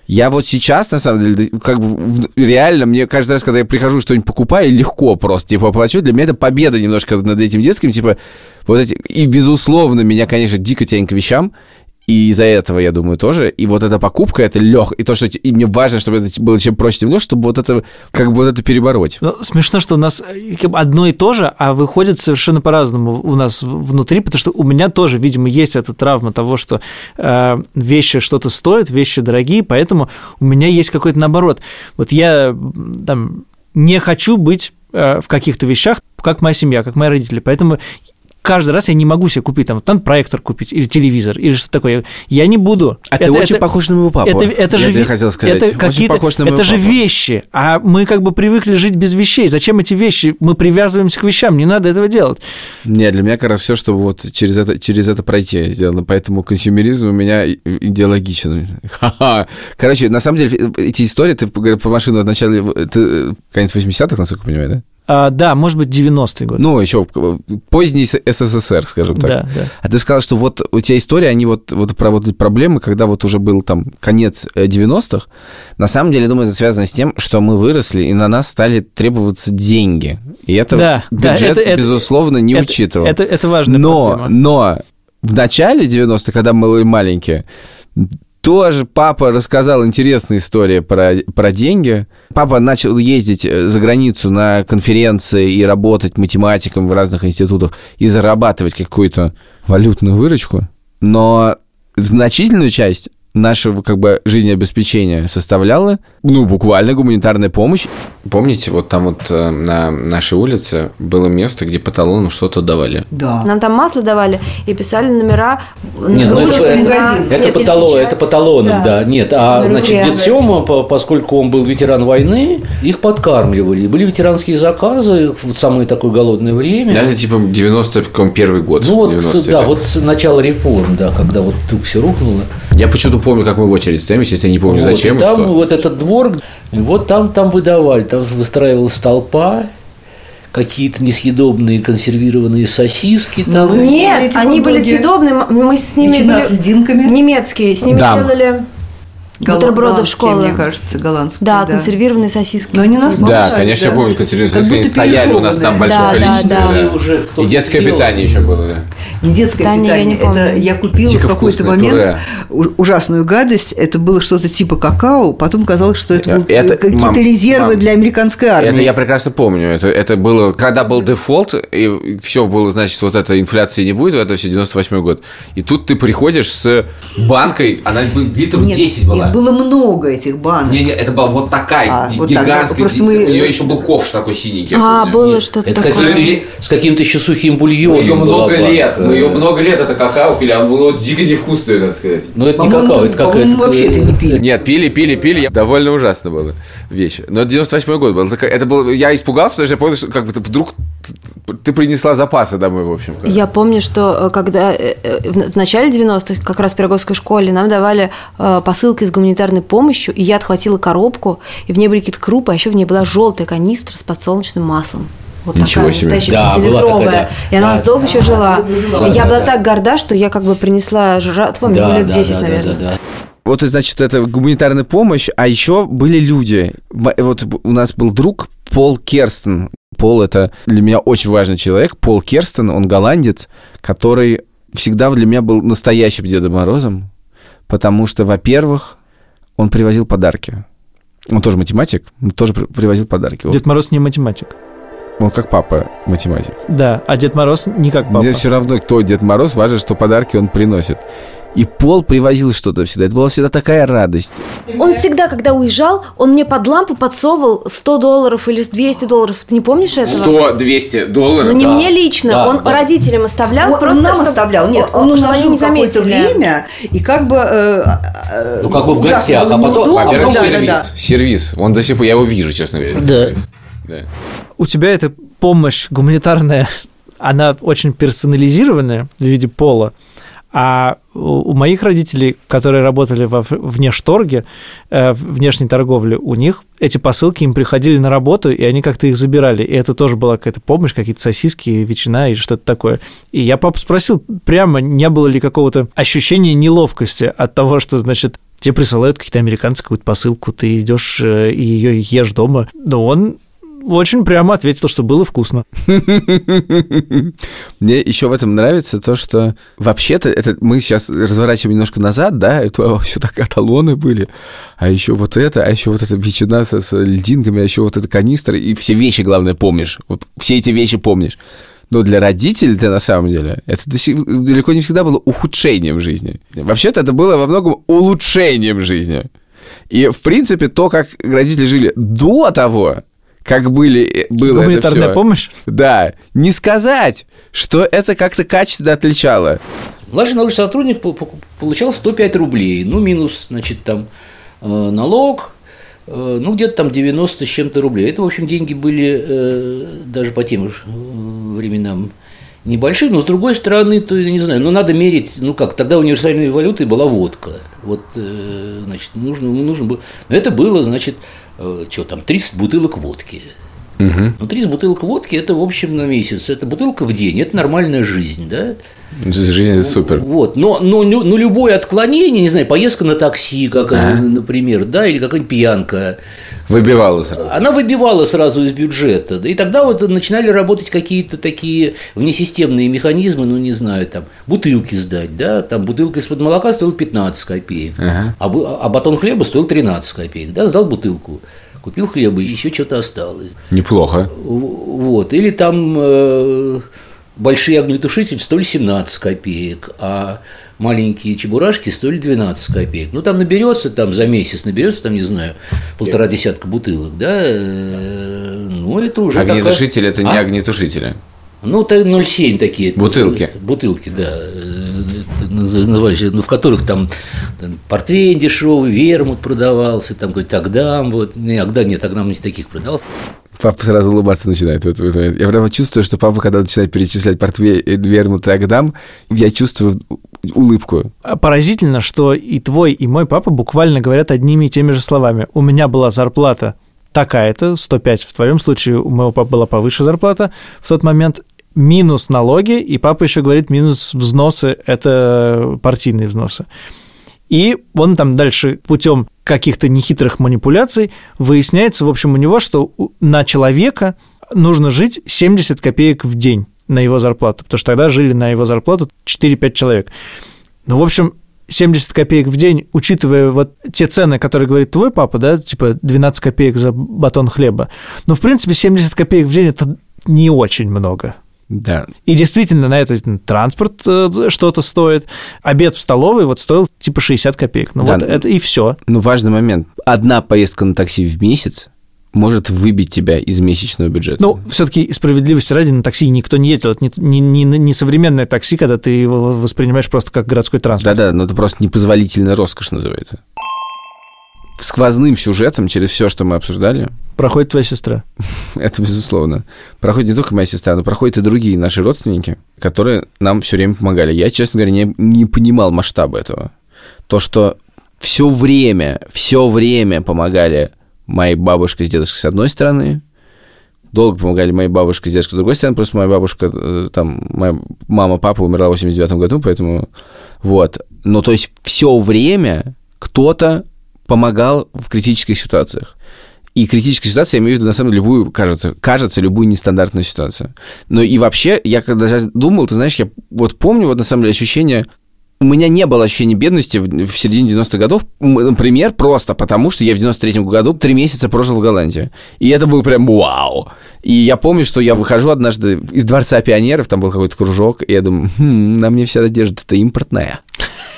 S3: я вот сейчас, на самом деле, как бы реально, мне каждый раз, когда я прихожу что-нибудь покупаю, легко просто, типа, плачу. Для меня это победа немножко над этим детским, типа, вот эти... И, безусловно, меня, конечно, дико тянет к вещам, и из-за этого, я думаю, тоже. И вот эта покупка, это лег. И то, что... И мне важно, чтобы это было чем проще, тем чтобы вот это, как бы вот это перебороть.
S2: Ну, смешно, что у нас э, одно и то же, а выходит совершенно по-разному у нас внутри, потому что у меня тоже, видимо, есть эта травма того, что э, вещи что-то стоят, вещи дорогие, поэтому у меня есть какой-то наоборот. Вот я там не хочу быть э, в каких-то вещах, как моя семья, как мои родители, поэтому каждый раз я не могу себе купить, там, надо проектор купить, или телевизор, или что такое. Я не буду.
S3: А ты очень похож на моего папу.
S2: Это, это
S3: Я
S2: же,
S3: тебе хотел сказать.
S2: Это,
S3: Очень похож на
S2: это
S3: моего
S2: же
S3: папу.
S2: вещи, а мы как бы привыкли жить без вещей. Зачем эти вещи? Мы привязываемся к вещам, не надо этого делать.
S3: Нет, для меня как раз все, чтобы вот через это, через это пройти сделано. Поэтому консюмеризм у меня идеологичен. Ха-ха. Короче, на самом деле, эти истории, ты про машину в начале, ты, э, конец 80-х, насколько я понимаю, да?
S2: А, да, может быть, 90-й год.
S3: Ну, еще поздний СССР, скажем так.
S2: да, да.
S3: А ты сказал, что вот у тебя история, они вот, вот про вот эти проблемы, когда вот уже был там конец э, 90-х. На самом деле, думаю, это связано с тем, что мы выросли, и на нас стали требоваться деньги. И это
S2: Да, да,
S3: бюджет,
S2: это- это-
S3: безусловно, не
S2: это,
S3: учитывал.
S2: Это, это важная
S3: но,
S2: проблема.
S3: но в начале 90-х, когда мы были маленькие, тоже папа рассказал интересные истории про, про деньги. Папа начал ездить э, за границу на конференции и работать математиком в разных институтах и зарабатывать какую-то валютную выручку. Но значительную часть нашего как бы жизнеобеспечения составляла, ну, буквально гуманитарная помощь. Помните, вот там вот э, на нашей улице было место, где по талону что-то давали.
S4: Да.
S6: Нам там масло давали и писали номера.
S5: Нет, ну это,
S6: на-
S5: это,
S6: нет,
S5: по,
S6: печать.
S5: это по талонам, да. Нет, а
S6: На
S5: значит, дед Сёма, по- поскольку он был ветеран войны, их подкармливали. Были ветеранские заказы в самое такое голодное время.
S3: Это типа 91 год.
S5: Ну вот,
S3: 90-е,
S5: да, вот с начала реформ, да, когда вот вдруг все рухнуло.
S3: Я почему-то помню, как мы в очередь стоим, естественно, не помню,
S5: Вот,
S3: зачем
S5: и
S3: и
S5: там
S3: что.
S5: вот этот двор, и вот там, там выдавали, там выстраивалась толпа, какие-то несъедобные консервированные сосиски. Там.
S6: Нет,
S4: Эти
S6: они были съедобные, мы с ними были
S4: с льдинками.
S6: немецкие, с ними
S3: Да.
S6: делали Бутерброды в школу.
S4: мне кажется, голландские.
S6: Да, консервированные сосиски.
S4: Но они нас
S3: Да, конечно, я
S4: да.
S3: помню, консервированные сосиски, они стояли у нас там большое
S6: Да, да,
S3: количество.
S6: да.
S3: да.
S5: И уже
S3: И детское
S5: делал.
S3: питание еще было, да.
S4: Не детское
S6: Да, не, я
S4: питание,
S6: не помню.
S4: это я купила
S3: Дико
S4: в какой-то момент
S3: пюре.
S4: ужасную гадость. Это было что-то типа какао, потом казалось, что это,
S3: Это-
S4: был
S3: это-
S4: какие-то
S3: мам,
S4: резервы
S3: мам,
S4: для американской армии.
S3: Это я прекрасно помню. Это, это было, когда был дефолт, и все было, значит, вот эта инфляции не будет, это все 98 год. И тут ты приходишь с банкой, она литров
S4: Нет,
S3: 10 была.
S4: Их было много этих банок.
S3: Не, не, это была вот такая
S4: А, вот так,
S3: гигантская.
S4: мы-
S3: У нее еще был ковш такой синенький. я
S6: А,
S3: помню.
S6: было что-то
S5: Это
S6: такое.
S5: каким-то- с каким-то еще сухим бульоном.
S3: Ее
S5: была
S3: много
S5: банка.
S3: лет. Мы ее много лет это какао пили, а было дико невкусное, так сказать.
S5: Ну, это не какао, это какая-то...
S4: по-моему, вообще это не пили.
S3: Нет, пили, пили, пили. Довольно ужасно было вещь. Но 98 год был. Это, был. Я испугался, потому что я понял, что как бы вдруг ты принесла запасы домой, в общем.
S6: Я помню, что э, когда э, э, в начале 90-х, как раз в Пироговской школе, нам давали посылки с гуманитарной помощью, и я отхватила коробку, и в ней были какие-то крупы, а еще в ней была желтая канистра с подсолнечным маслом. Вот
S3: Ничего
S6: такая
S3: себе.
S6: настоящая
S5: Да, была
S6: пятилитровая.
S5: такая, да.
S6: И она у нас
S5: Да.
S6: долго еще жила.
S5: Да,
S6: я
S5: да,
S6: была
S5: да.
S6: так горда, что я как бы принесла жратву, мне
S5: Да,
S6: лет
S5: да,
S6: 10,
S5: да, да,
S6: наверное.
S5: да, да.
S3: Вот, значит, это гуманитарная помощь, а еще были люди. Вот у нас был друг Пол Керстен. Пол – это для меня очень важный человек. Пол Керстен, он голландец, который всегда для меня был настоящим Дедом Морозом, потому что, во-первых, он привозил подарки. Он тоже математик, он тоже при- привозил подарки.
S2: Дед Мороз не математик.
S3: он как папа математик.
S2: Да, а Дед Мороз не как папа.
S3: Мне все равно, кто Дед Мороз, важно, что подарки он приносит. И Пол привозил что-то всегда. Это была всегда такая радость.
S6: Он всегда, когда уезжал, он мне под лампу подсовывал 100 долларов или 200 долларов. Ты не помнишь этого?
S3: 100-200 долларов.
S6: Ну, не
S5: Да.
S6: мне лично,
S5: Да,
S6: он
S5: да.
S6: родителям оставлял,
S4: Он,
S6: просто
S4: он нам
S6: чтоб-
S4: оставлял. Нет, он
S6: чтобы они
S4: уложил
S6: не
S4: какое-то время, и как бы... э, э,
S5: Ну, как бы в гостях, а потом-.
S3: Во-первых,
S4: Да, да,
S3: сервис.
S4: да.
S3: Сервис. Он до сих пор, я его вижу, честно говоря.
S5: Да.
S3: Да.
S2: У тебя эта помощь гуманитарная, она очень персонализированная в виде пола. А у моих родителей, которые работали во внешторге, э, внешней торговле, у них эти посылки им приходили на работу, и они как-то их забирали. И это тоже была какая-то помощь, какие-то сосиски, ветчина и что-то такое. И я папу спросил, прямо не было ли какого-то ощущения неловкости от того, что, значит, тебе присылают какие-то американцы какую-то посылку, ты идешь э, и ее ешь дома. Но он очень прямо ответил, что было вкусно.
S3: Мне еще в этом нравится то, что вообще-то это мы сейчас разворачиваем немножко назад, да, это все так талоны были, а еще вот это, а еще вот эта ветчина со, с льдинками, а еще вот эта канистра, и все вещи, главное, помнишь. Вот все эти вещи помнишь. Но для родителей-то на самом деле это далеко не всегда было ухудшением жизни. Вообще-то это было во многом улучшением жизни. И, в принципе, то, как родители жили до того, как были, э, было это
S2: Гуманитарная
S3: всё,
S2: помощь?
S3: да, не сказать, что это как-то качественно отличало.
S5: Младший научный сотрудник по- по- получал 105 рублей, ну, минус, значит, там э, налог, э, ну, где-то там 90 с чем-то рублей. Это, в общем, деньги были даже по тем же, временам небольшие, но с другой стороны, то я не знаю, ну надо мерить, ну как, тогда универсальной валютой была водка, вот, значит, нужно, нужно было, но это было, значит, что там, 30 бутылок водки, ну 30 бутылок водки, это, в общем, на месяц, это бутылка в день, это нормальная жизнь, да,
S3: Жизнь это супер.
S5: вот, но, но, но, но любое отклонение, не знаю, поездка на такси, как,
S3: А.
S5: например, да, или какая-нибудь пьянка,
S3: Выбивало сразу.
S5: она выбивала сразу из бюджета. И тогда вот начинали работать какие-то такие внесистемные механизмы, ну, не знаю, там, бутылки сдать, да, там бутылка из-под молока стоила 15 копеек,
S3: Ага.
S5: а, а батон хлеба стоил 13 копеек, да, сдал бутылку, купил хлеба, еще что-то осталось.
S3: Неплохо.
S5: Вот. Или там э, большие огнетушители стоили 17 копеек, а маленькие чебурашки стоили 12 копеек. Ну, там наберется там за месяц, наберется там, не знаю, полтора десятка бутылок, да, э, ну, это уже такая-
S3: Огнетушители это не
S5: А?
S3: огнетушители.
S5: Ну, это 0,7 такие.
S3: Бутылки.
S5: Бутылки, да. Э, назывались, ну, в которых там, там портвейн дешевый, вермут продавался, там какой-то Агдам, вот. Не, Агдам, нет, Агдам не таких продавался.
S3: Папа сразу улыбаться начинает. Вот, вот, вот. Я прямо чувствую, что папа, когда начинает перечислять портвей, вермут и агдам, я чувствую улыбку.
S2: А Поразительно, что и твой, и мой папа буквально говорят одними и теми же словами. У меня была зарплата такая-то, 105 в твоем случае, у моего папы была повыше зарплата в тот момент, минус налоги, и папа еще говорит минус взносы, это партийные взносы. И он там дальше путем каких-то нехитрых манипуляций выясняется, в общем, у него, что на человека нужно жить 70 копеек в день на его зарплату, потому что тогда жили на его зарплату 4-5 человек. Ну, в общем, 70 копеек в день, учитывая вот те цены, которые говорит твой папа, да, типа 12 копеек за батон хлеба, ну, в принципе, 70 копеек в день – это не очень много.
S3: Да.
S2: И действительно, на это транспорт э, что-то стоит. Обед в столовой вот стоил типа 60 копеек. Ну
S3: Да,
S2: вот
S3: ну-
S2: это и все.
S3: Ну, важный момент. Одна поездка на такси в месяц может выбить тебя из месячного бюджета.
S2: Ну, все-таки справедливости ради на такси никто не ездил. Это не, не, не- не современное такси, когда ты его воспринимаешь просто как городской транспорт.
S3: Да-да, но это просто непозволительная роскошь называется. Сквозным сюжетом через все, что мы обсуждали,
S2: Проходит твоя сестра.
S3: это безусловно, проходит не только моя сестра, но проходят и другие наши родственники, которые нам все время помогали. Я, честно говоря, не, не понимал масштаба этого. То, что все время, все время помогали моей бабушка с дедушкой с одной стороны, долго помогали моей бабушке с дедушкой с другой стороны, просто моя бабушка, э, там, моя мама, папа умерла в 89 году, поэтому вот. Ну, то есть все время кто-то помогал в критических ситуациях. И критическая ситуация, я имею в виду, на самом деле, любую, кажется, кажется, любую нестандартную ситуацию. Но и вообще, я когда думал, ты знаешь, я вот помню, вот на самом деле, ощущение у меня не было ощущения бедности в, середине 90-х годов, например, просто потому, что я в 93-м году три месяца прожил в Голландии. И это был прям вау. И я помню, что я выхожу однажды из Дворца пионеров, там был какой-то кружок, и я думаю, «Хм, на мне вся одежда-то импортная.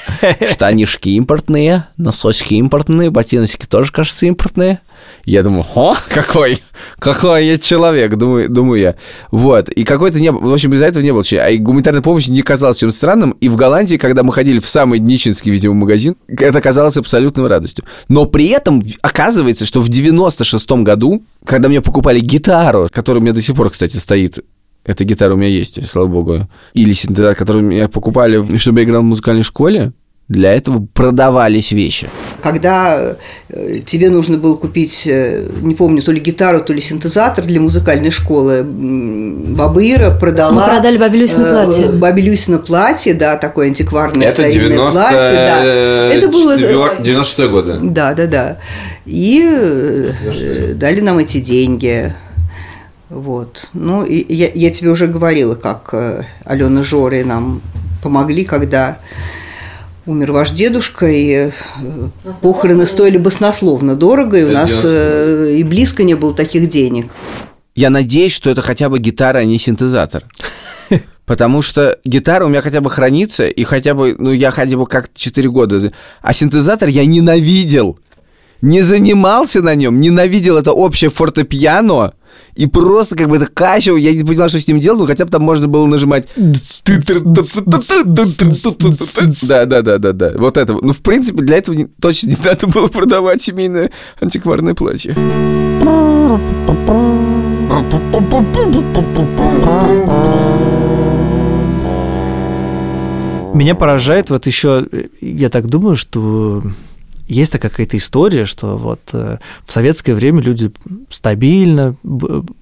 S3: Штанишки импортные, носочки импортные, ботиночки тоже, кажется, импортные. Я думаю, о, какой, какой я человек, думаю, думаю я. Вот, и какой-то не в общем, из-за этого не было. А и гуманитарная помощь не казалась чем странным. И в Голландии, когда мы ходили в самый днищенский, видимо, магазин, это казалось абсолютной радостью. Но при этом оказывается, что в 96-м году, когда мне покупали гитару, которая у меня до сих пор, кстати, стоит эта гитара у меня есть, слава богу. Или синтезатор, который меня покупали, чтобы я играл в музыкальной школе. Для этого продавались вещи.
S4: Когда э, тебе нужно было купить, э, не помню, то ли гитару, то ли синтезатор для музыкальной школы, Ира продала...
S6: Мы продали Бабе Люсино
S4: э,
S6: платье.
S4: Бабе Люсино платье, да, такое антикварное
S3: Это
S4: старинное
S3: 90...
S4: платье. Да. Это было...
S3: 96 года.
S4: Да, да, да. И э, дали нам эти деньги. Вот. Ну, и я, я тебе уже говорила, как э, Алена Жоры нам помогли, когда умер ваш дедушка, и э, похороны стоили баснословно дорого, и у нас э, и близко не было таких денег.
S3: Я надеюсь, что это хотя бы гитара, а не синтезатор. Потому что гитара у меня хотя бы хранится, и хотя бы, ну, я хотя бы как 4 года. А синтезатор я ненавидел. Не занимался на нем, ненавидел это общее фортепиано. И просто как бы это качал, я не понимал, что с ним делать, но хотя бы там можно было нажимать... Да, да, да, да, да. Вот это. Ну, в принципе, для этого не- точно не надо было продавать семейное антикварное платье.
S2: Меня поражает вот еще, я так думаю, что есть такая какая-то история, что вот э, в советское время люди стабильно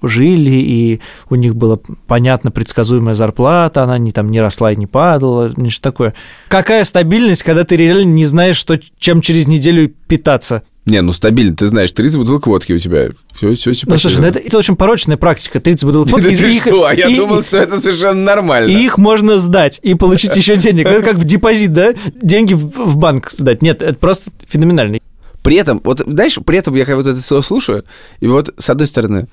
S2: жили, и у них была понятно предсказуемая зарплата, она не, там, не росла и не падала, ничего такое. Какая стабильность, когда ты реально не знаешь, что, чем через неделю питаться?
S3: Не, ну стабильно, ты знаешь, 30 бутылок водки у тебя. Все, все, все.
S2: Ну, слушай, ну это, это очень порочная практика, 30 бутылок водки.
S3: Да ты
S2: их-
S3: что? Я
S2: и-
S3: думал, что это совершенно нормально.
S2: И их можно сдать и получить еще денег. Это как в депозит, да? Деньги в в банк сдать. Нет, это просто феноменально.
S3: При этом, вот знаешь, при этом я вот это все слушаю, и вот с одной стороны,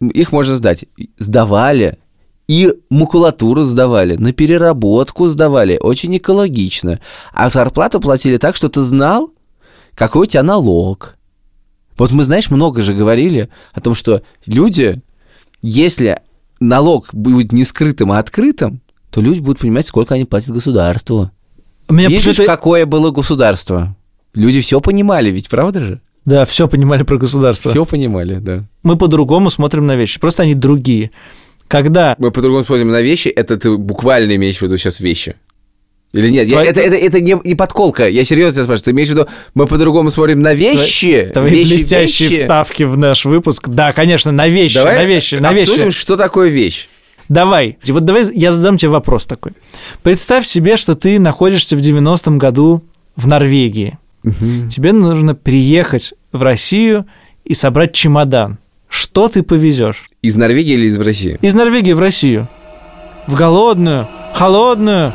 S3: их можно сдать. Сдавали, и макулатуру сдавали, на переработку сдавали, очень экологично. А зарплату платили так, что ты знал, какой у тебя налог. Вот мы, знаешь, много же говорили о том, что люди, если налог будет не скрытым, а открытым, то люди будут понимать, сколько они платят государству.
S2: Меня
S3: Видишь,
S2: почему-то-
S3: какое было государство? Люди все понимали, ведь правда же?
S2: Да, все понимали про государство.
S3: Все понимали, да.
S2: Мы по-другому смотрим на вещи. Просто они другие. Когда
S3: Мы по-другому смотрим на вещи, это ты буквально имеешь в виду сейчас вещи. Или нет? Я-
S2: Твои-
S3: это, это, это не, не подколка. Я серьезно тебя спрашиваю. Ты имеешь в виду, мы по-другому смотрим на вещи?
S2: твои
S3: вещи,
S2: блестящие
S3: вещи?
S2: вставки в наш выпуск, да, конечно, на вещи,
S3: Давай
S2: на вещи, на вещи.
S3: что такое вещь.
S2: Давай, вот давай я задам тебе вопрос такой. Представь себе, что ты находишься в 90-м году в Норвегии. Тебе нужно приехать в Россию и собрать чемодан. Что ты повезешь?
S3: Из Норвегии или из России?
S2: Из Норвегии в Россию. В голодную, холодную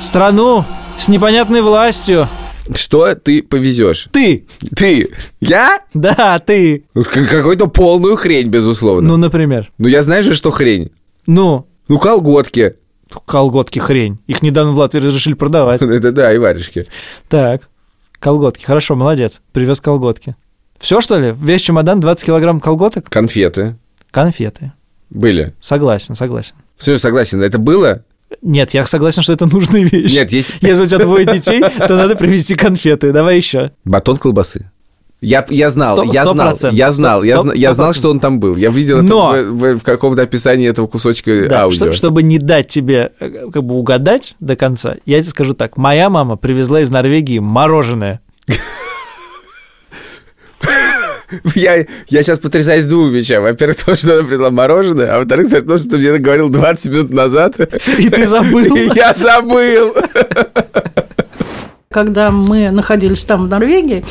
S2: страну с непонятной властью.
S3: Что ты повезешь?
S2: Ты!
S3: Ты! Я?
S2: Да, ты!
S3: Ну, Какую-то полную хрень, безусловно.
S2: Ну, например.
S3: Ну, я знаю же, что хрень.
S2: Ну,
S3: Ну, колготки.
S2: колготки хрень. Их недавно в Латвии разрешили продавать.
S3: Это да, и варежки.
S2: Так, колготки. Хорошо, молодец. Привез колготки. Все, что ли? Весь чемодан 20 килограмм колготок?
S3: Конфеты
S2: Конфеты.
S3: были.
S2: Согласен, согласен.
S3: Все, согласен, это было?
S2: Нет, я согласен, что это нужная вещь.
S3: Нет, есть
S2: Если у тебя двое детей, то надо привезти конфеты. Давай еще.
S3: батон колбасы. Я, я знал,
S2: Сто-
S3: я
S2: сто
S3: знал, я знал, я, я знал, что он там был. Я видел
S2: Но-
S3: это в, в- в каком-то описании этого кусочка
S2: Да,
S3: аудио.
S2: что- чтобы не дать тебе э, как бы угадать до конца, я тебе скажу так. Моя мама привезла из Норвегии мороженое.
S3: Я, я сейчас потрясаюсь двум вещам. Во-первых, то, что она привезла мороженое, а во-вторых, то, что ты мне говорил 20 минут назад.
S2: И ты забыл.
S3: И я забыл.
S7: Когда мы находились там, в Норвегии,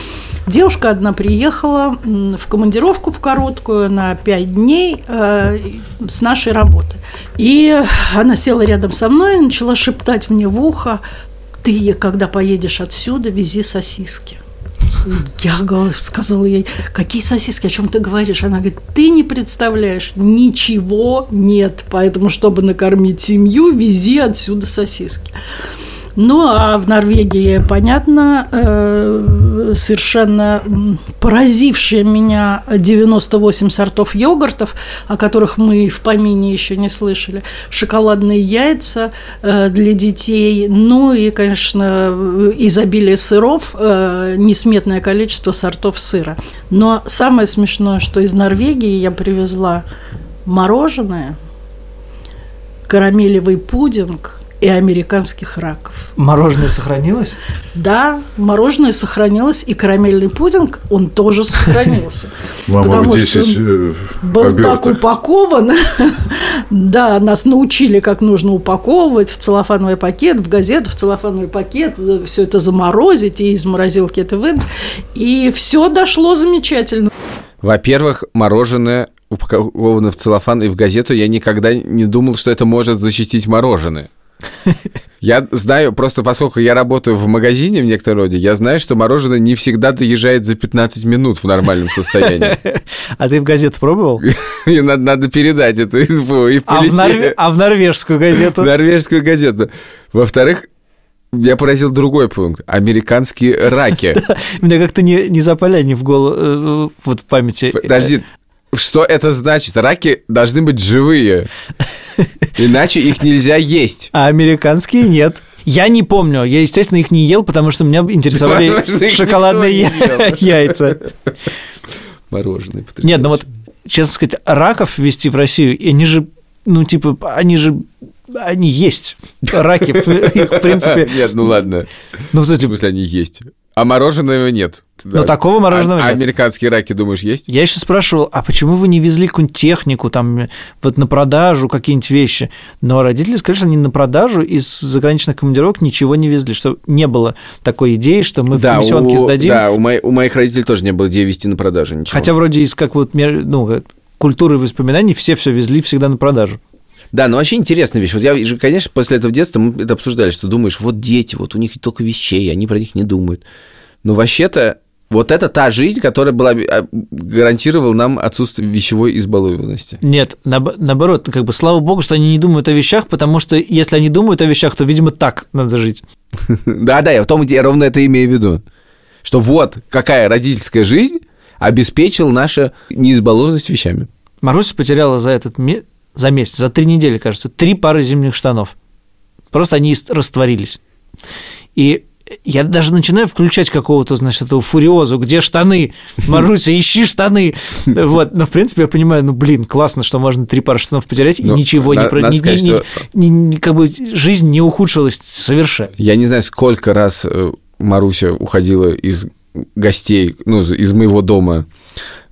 S7: девушка одна приехала в командировку в короткую на пять дней э, с нашей работы. И она села рядом со мной и начала шептать мне в ухо, ты, когда поедешь отсюда, вези сосиски. Я сказала ей, какие сосиски, о чем ты говоришь? Она говорит, ты не представляешь, ничего нет, поэтому, чтобы накормить семью, вези отсюда сосиски. Ну, а в Норвегии, понятно, э, совершенно поразившие меня 98 сортов йогуртов, о которых мы в помине еще не слышали, шоколадные яйца э, для детей, ну и, конечно, изобилие сыров, э, несметное количество сортов сыра. Но самое смешное, что из Норвегии я привезла мороженое, карамелевый пудинг и американских раков.
S2: Мороженое сохранилось?
S7: Да, мороженое сохранилось, и карамельный пудинг, он тоже сохранился.
S9: Мама
S7: Потому что
S9: 10 э,
S7: был так упакован. да, нас научили, как нужно упаковывать в целлофановый пакет, в газету, в целлофановый пакет, все это заморозить и из морозилки это выдать. И все дошло замечательно.
S3: Во-первых, мороженое упаковано в целлофан и в газету. Я никогда не думал, что это может защитить мороженое. Я знаю, просто поскольку я работаю в магазине в некотором роде, я знаю, что мороженое не всегда доезжает за 15 минут в нормальном состоянии.
S2: А ты в газету пробовал?
S3: И надо, надо передать эту инфу и
S2: А в, норве- а в норвежскую газету?
S3: Норвежскую газету. Во-вторых, меня поразил другой пункт. Американские раки.
S2: Мне как-то не, не запали они в голову, вот в памяти.
S3: Подожди, что это значит? Раки должны быть живые. Иначе их нельзя есть.
S2: А американские нет. Я не помню. Я, естественно, их не ел, потому что меня интересовали шоколадные яйца.
S3: Мороженое.
S2: Нет, ну вот, честно сказать, раков ввести в Россию, они же, ну, типа, они же, они есть. Раки, их, в принципе,
S3: Нет, ну ладно.
S2: ну, в
S3: В
S2: смысле,
S3: смысле, они есть. А мороженого нет.
S2: Ну, такого мороженого
S3: а, а
S2: нет.
S3: американские раки, думаешь, есть?
S2: Я еще спрашивал, а почему вы не везли какую-нибудь технику, там, вот на продажу какие-нибудь вещи? Но родители сказали, что они на продажу из заграничных командировок ничего не везли, что не было такой идеи, что мы в комиссионке
S3: у,
S2: сдадим.
S3: да, у, мои- у моих родителей тоже не было идеи вести на продажу ничего.
S2: Хотя вроде из как вот ну, культуры воспоминаний все все везли всегда на продажу.
S3: Да, но вообще интересная вещь. Вот я, же, конечно, после этого детства мы это обсуждали, что думаешь, вот дети, вот у них только вещей, они про них не думают. Но вообще-то вот это та жизнь, которая была, а, гарантировала нам отсутствие вещевой избалованности.
S2: Нет, наоб- наоборот, как бы слава богу, что они не думают о вещах, потому что если они думают о вещах, то, видимо, так надо жить.
S3: Да-да, я в том я ровно это имею в виду. Что вот какая родительская жизнь обеспечила наша неизбалованность вещами.
S2: Маруся потеряла за этот за месяц, за три недели, кажется, три пары зимних штанов. Просто они ис- растворились. И я даже начинаю включать какого-то, значит, этого фуриозу, где штаны? Маруся, ищи штаны. Вот, но в принципе я понимаю, ну блин, классно, что можно три пары штанов потерять и
S3: Ну,
S2: ничего не
S3: на-
S2: про,
S3: сказать, что-
S2: ни- ни- как бы жизнь не ухудшилась совершенно.
S3: Я не знаю, сколько раз э, Маруся уходила из гостей, ну, из моего дома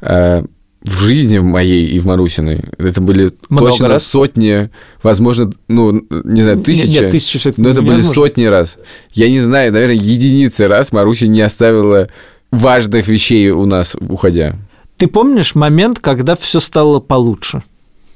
S3: э, в жизни моей и в Марусиной. Это были
S2: Много
S3: точно
S2: раз?
S3: сотни, возможно, ну, не знаю, тысячи.
S2: Нет, нет, тысячи всё-таки
S3: Но это были
S2: невозможно.
S3: сотни раз. Я не знаю, наверное, единицы раз Маруся не оставила важных вещей у нас, уходя.
S2: Ты помнишь момент, когда все стало получше?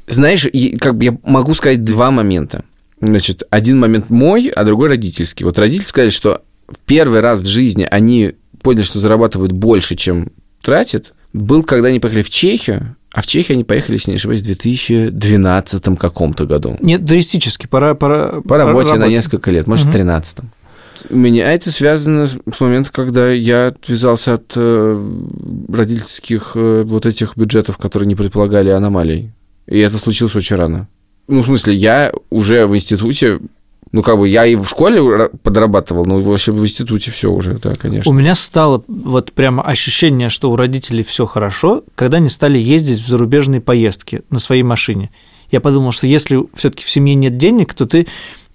S3: Знаешь, как бы я могу сказать два момента. Значит, один момент мой, а другой родительский. Вот родители сказали, что в первый раз в жизни они поняли, что зарабатывают больше, чем тратят, был, когда они поехали в Чехию, а в Чехию они поехали, если не ошибаюсь, в 2012 каком-то году.
S2: Нет, туристически, пора... Пора,
S3: По работе на несколько лет, может, в 13 У меня это связано с с момента, когда я отвязался от э, родительских э, вот этих бюджетов, которые не предполагали аномалий. И это случилось очень рано. Ну, в смысле, я уже в институте, ну, как бы, я и в школе ра- подрабатывал, но вообще в институте все уже, да, конечно.
S2: У меня стало вот прямо ощущение, что у родителей все хорошо, когда они стали ездить в зарубежные поездки на своей машине. Я подумал, что если все-таки в семье нет денег, то ты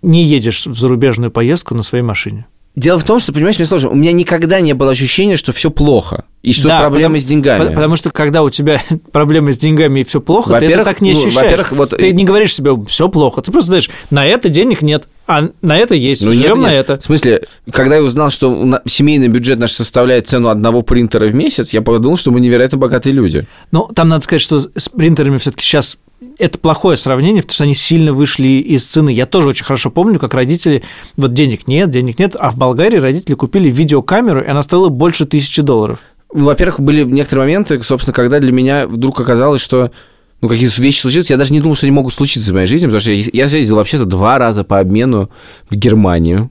S2: не едешь в зарубежную поездку на своей машине.
S3: Дело в том, что, понимаешь, мне сложно. У меня никогда не было ощущения, что все плохо. И что
S2: Да,
S3: проблемы
S2: потому-
S3: с деньгами.
S2: по- Потому что когда у тебя проблемы с деньгами и все плохо, ты это
S3: Во-первых,
S2: так не
S3: ну,
S2: ощущаешь.
S3: во-первых, вот-
S2: Ты не говоришь себе, все плохо. Ты просто знаешь, на это денег нет, а на это есть.
S3: Ну,
S2: Живем
S3: нет,
S2: на
S3: нет.
S2: это.
S3: В смысле, когда я узнал, что семейный бюджет наш составляет цену одного принтера в месяц, я подумал, что мы невероятно богатые люди.
S2: Ну, там надо сказать, что с принтерами все-таки сейчас это плохое сравнение, потому что они сильно вышли из цены. Я тоже очень хорошо помню, как родители, вот денег нет, денег нет, а в Болгарии родители купили видеокамеру, и она стоила больше тысячи долларов.
S3: Во-первых, были некоторые моменты, собственно, когда для меня вдруг оказалось, что ну, какие-то вещи случились, я даже не думал, что они могут случиться в моей жизни, потому что я, я ездил вообще-то два раза по обмену в Германию,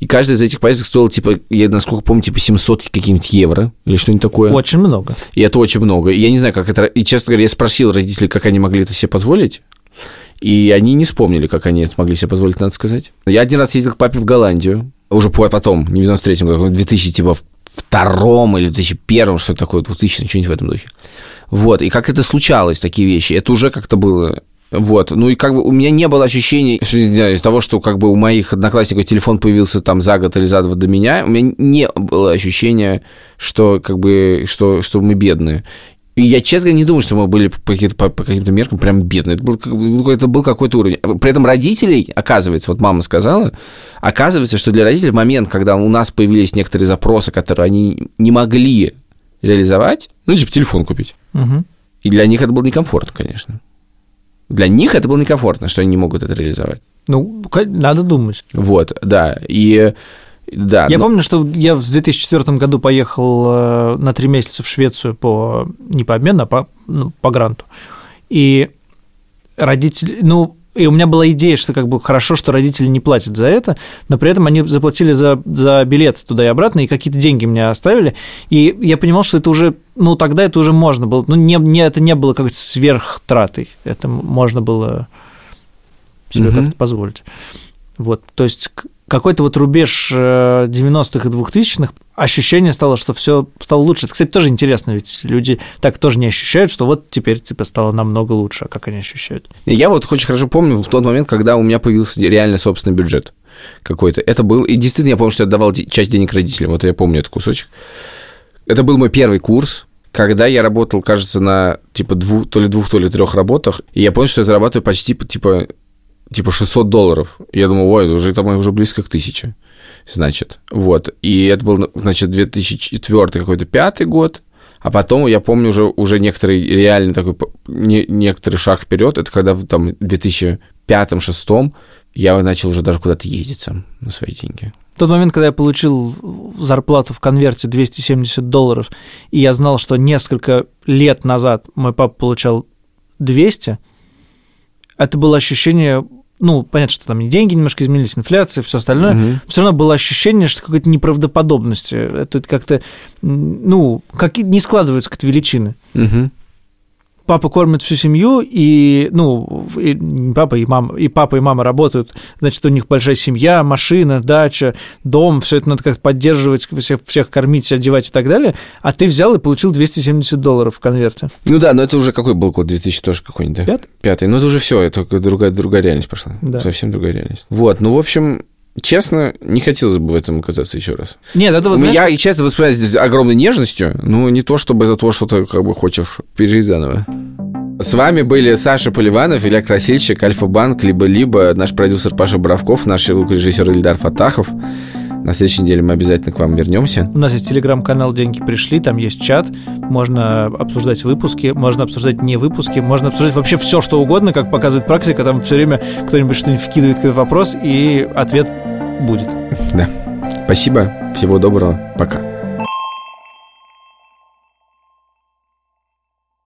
S3: и каждая из этих поездок стоила, типа, я, насколько помню, типа 700 каких-нибудь евро или что-нибудь такое.
S2: Очень много.
S3: И это очень много. И я не знаю, как это... И, честно говоря, я спросил родителей, как они могли это себе позволить. И они не вспомнили, как они это могли себе позволить, надо сказать. Я один раз ездил к папе в Голландию. Уже по- потом, не в 93-м году, в 2000, типа, втором или 2001, что такое, 2000, что-нибудь в этом духе. Вот, и как это случалось, такие вещи, это уже как-то было... Вот, ну и как бы у меня не было знаю, из того, что как бы у моих одноклассников телефон появился там за год или за два до меня, у меня не было ощущения, что как бы, что, что мы бедные. И я, честно говоря, не думаю, что мы были по, каким-то- по, по каким-то меркам прям бедные. Это был, ну, это был какой-то уровень. При этом родителей, оказывается, вот мама сказала, оказывается, что для родителей момент, когда у нас появились некоторые запросы, которые они не могли реализовать, ну, типа телефон купить.
S2: Мгм.
S3: И для них это было некомфортно, конечно. Для них это было некомфортно, что они не могут это реализовать.
S2: Ну, надо думать.
S3: Вот, да. И да.
S2: Я
S3: но-
S2: помню, что я в 2004 году поехал э, на три месяца в Швецию по не по обмену, а по, ну, по гранту. И родители, ну, и у меня была идея, что как бы хорошо, что родители не платят за это, но при этом они заплатили за, за билет туда и обратно, и какие-то деньги мне оставили. И я понимал, что это уже, ну, тогда это уже можно было. Ну, не, не, это не было как-то сверхтратой. Это можно было себе
S3: Мгм.
S2: как-то позволить. Вот, то есть какой-то вот рубеж э, 90-х и 2000-х ощущение стало, что все стало лучше. Это, кстати, тоже интересно, ведь люди так тоже не ощущают, что вот теперь типа стало намного лучше, а как они ощущают.
S3: Я вот очень хорошо помню в тот момент, когда у меня появился реально собственный бюджет какой-то. Это был... И действительно, я помню, что я давал де- часть денег родителям. Вот я помню этот кусочек. Это был мой первый курс, когда я работал, кажется, на типа двух, то ли двух, то ли трех работах. И я понял, что я зарабатываю почти типа, типа 600 долларов. Я думал, ой, уже, там уже близко к тысяче. Значит, вот. И это был, значит, 2004 какой-то пятый год. А потом, я помню, уже, уже некоторый реальный такой, не- некоторый шаг вперед. Это когда в там, 2005-2006 я начал уже даже куда-то ездить сам на свои деньги.
S2: В тот момент, когда я получил зарплату в конверте 270 долларов, и я знал, что несколько лет назад мой папа получал 200, это было ощущение, ну, понятно, что там и деньги немножко изменились, инфляция, все остальное,
S3: Мгм.
S2: все равно было ощущение, что какой-то неправдоподобности. Это как-то, ну, как не складываются как-то величины.
S3: Мгм.
S2: Папа кормит всю семью, и, ну, и папа и мама, и папа и мама работают, значит, у них большая семья, машина, дача, дом, все это надо как-то поддерживать, всех, всех кормить, одевать и так далее, а ты взял и получил 270 долларов в конверте.
S3: Ну да, но это уже какой был год? 2000 тоже какой-нибудь, да?
S2: Пятый?
S3: Пятый. Ну это уже все, это другая, другая реальность пошла.
S2: Да.
S3: Совсем другая реальность. Вот, ну, в общем, честно, не хотелось бы в этом оказаться еще раз.
S2: Нет, это вот, знаешь,
S3: Я и честно воспринимаю здесь огромной нежностью, но не то, чтобы это то, что ты как бы хочешь пережить заново. С вами были Саша Поливанов, Илья Красильщик, Альфа-Банк, либо-либо наш продюсер Паша Боровков, наш звукорежиссер Ильдар Фатахов. На следующей неделе мы обязательно к вам вернемся.
S2: У нас есть телеграм-канал «Деньги пришли», там есть чат, можно обсуждать выпуски, можно обсуждать не выпуски, можно обсуждать вообще все, что угодно, как показывает практика, там все время кто-нибудь что-нибудь вкидывает какой-то вопрос, и ответ будет.
S3: Да. Спасибо, всего доброго, пока.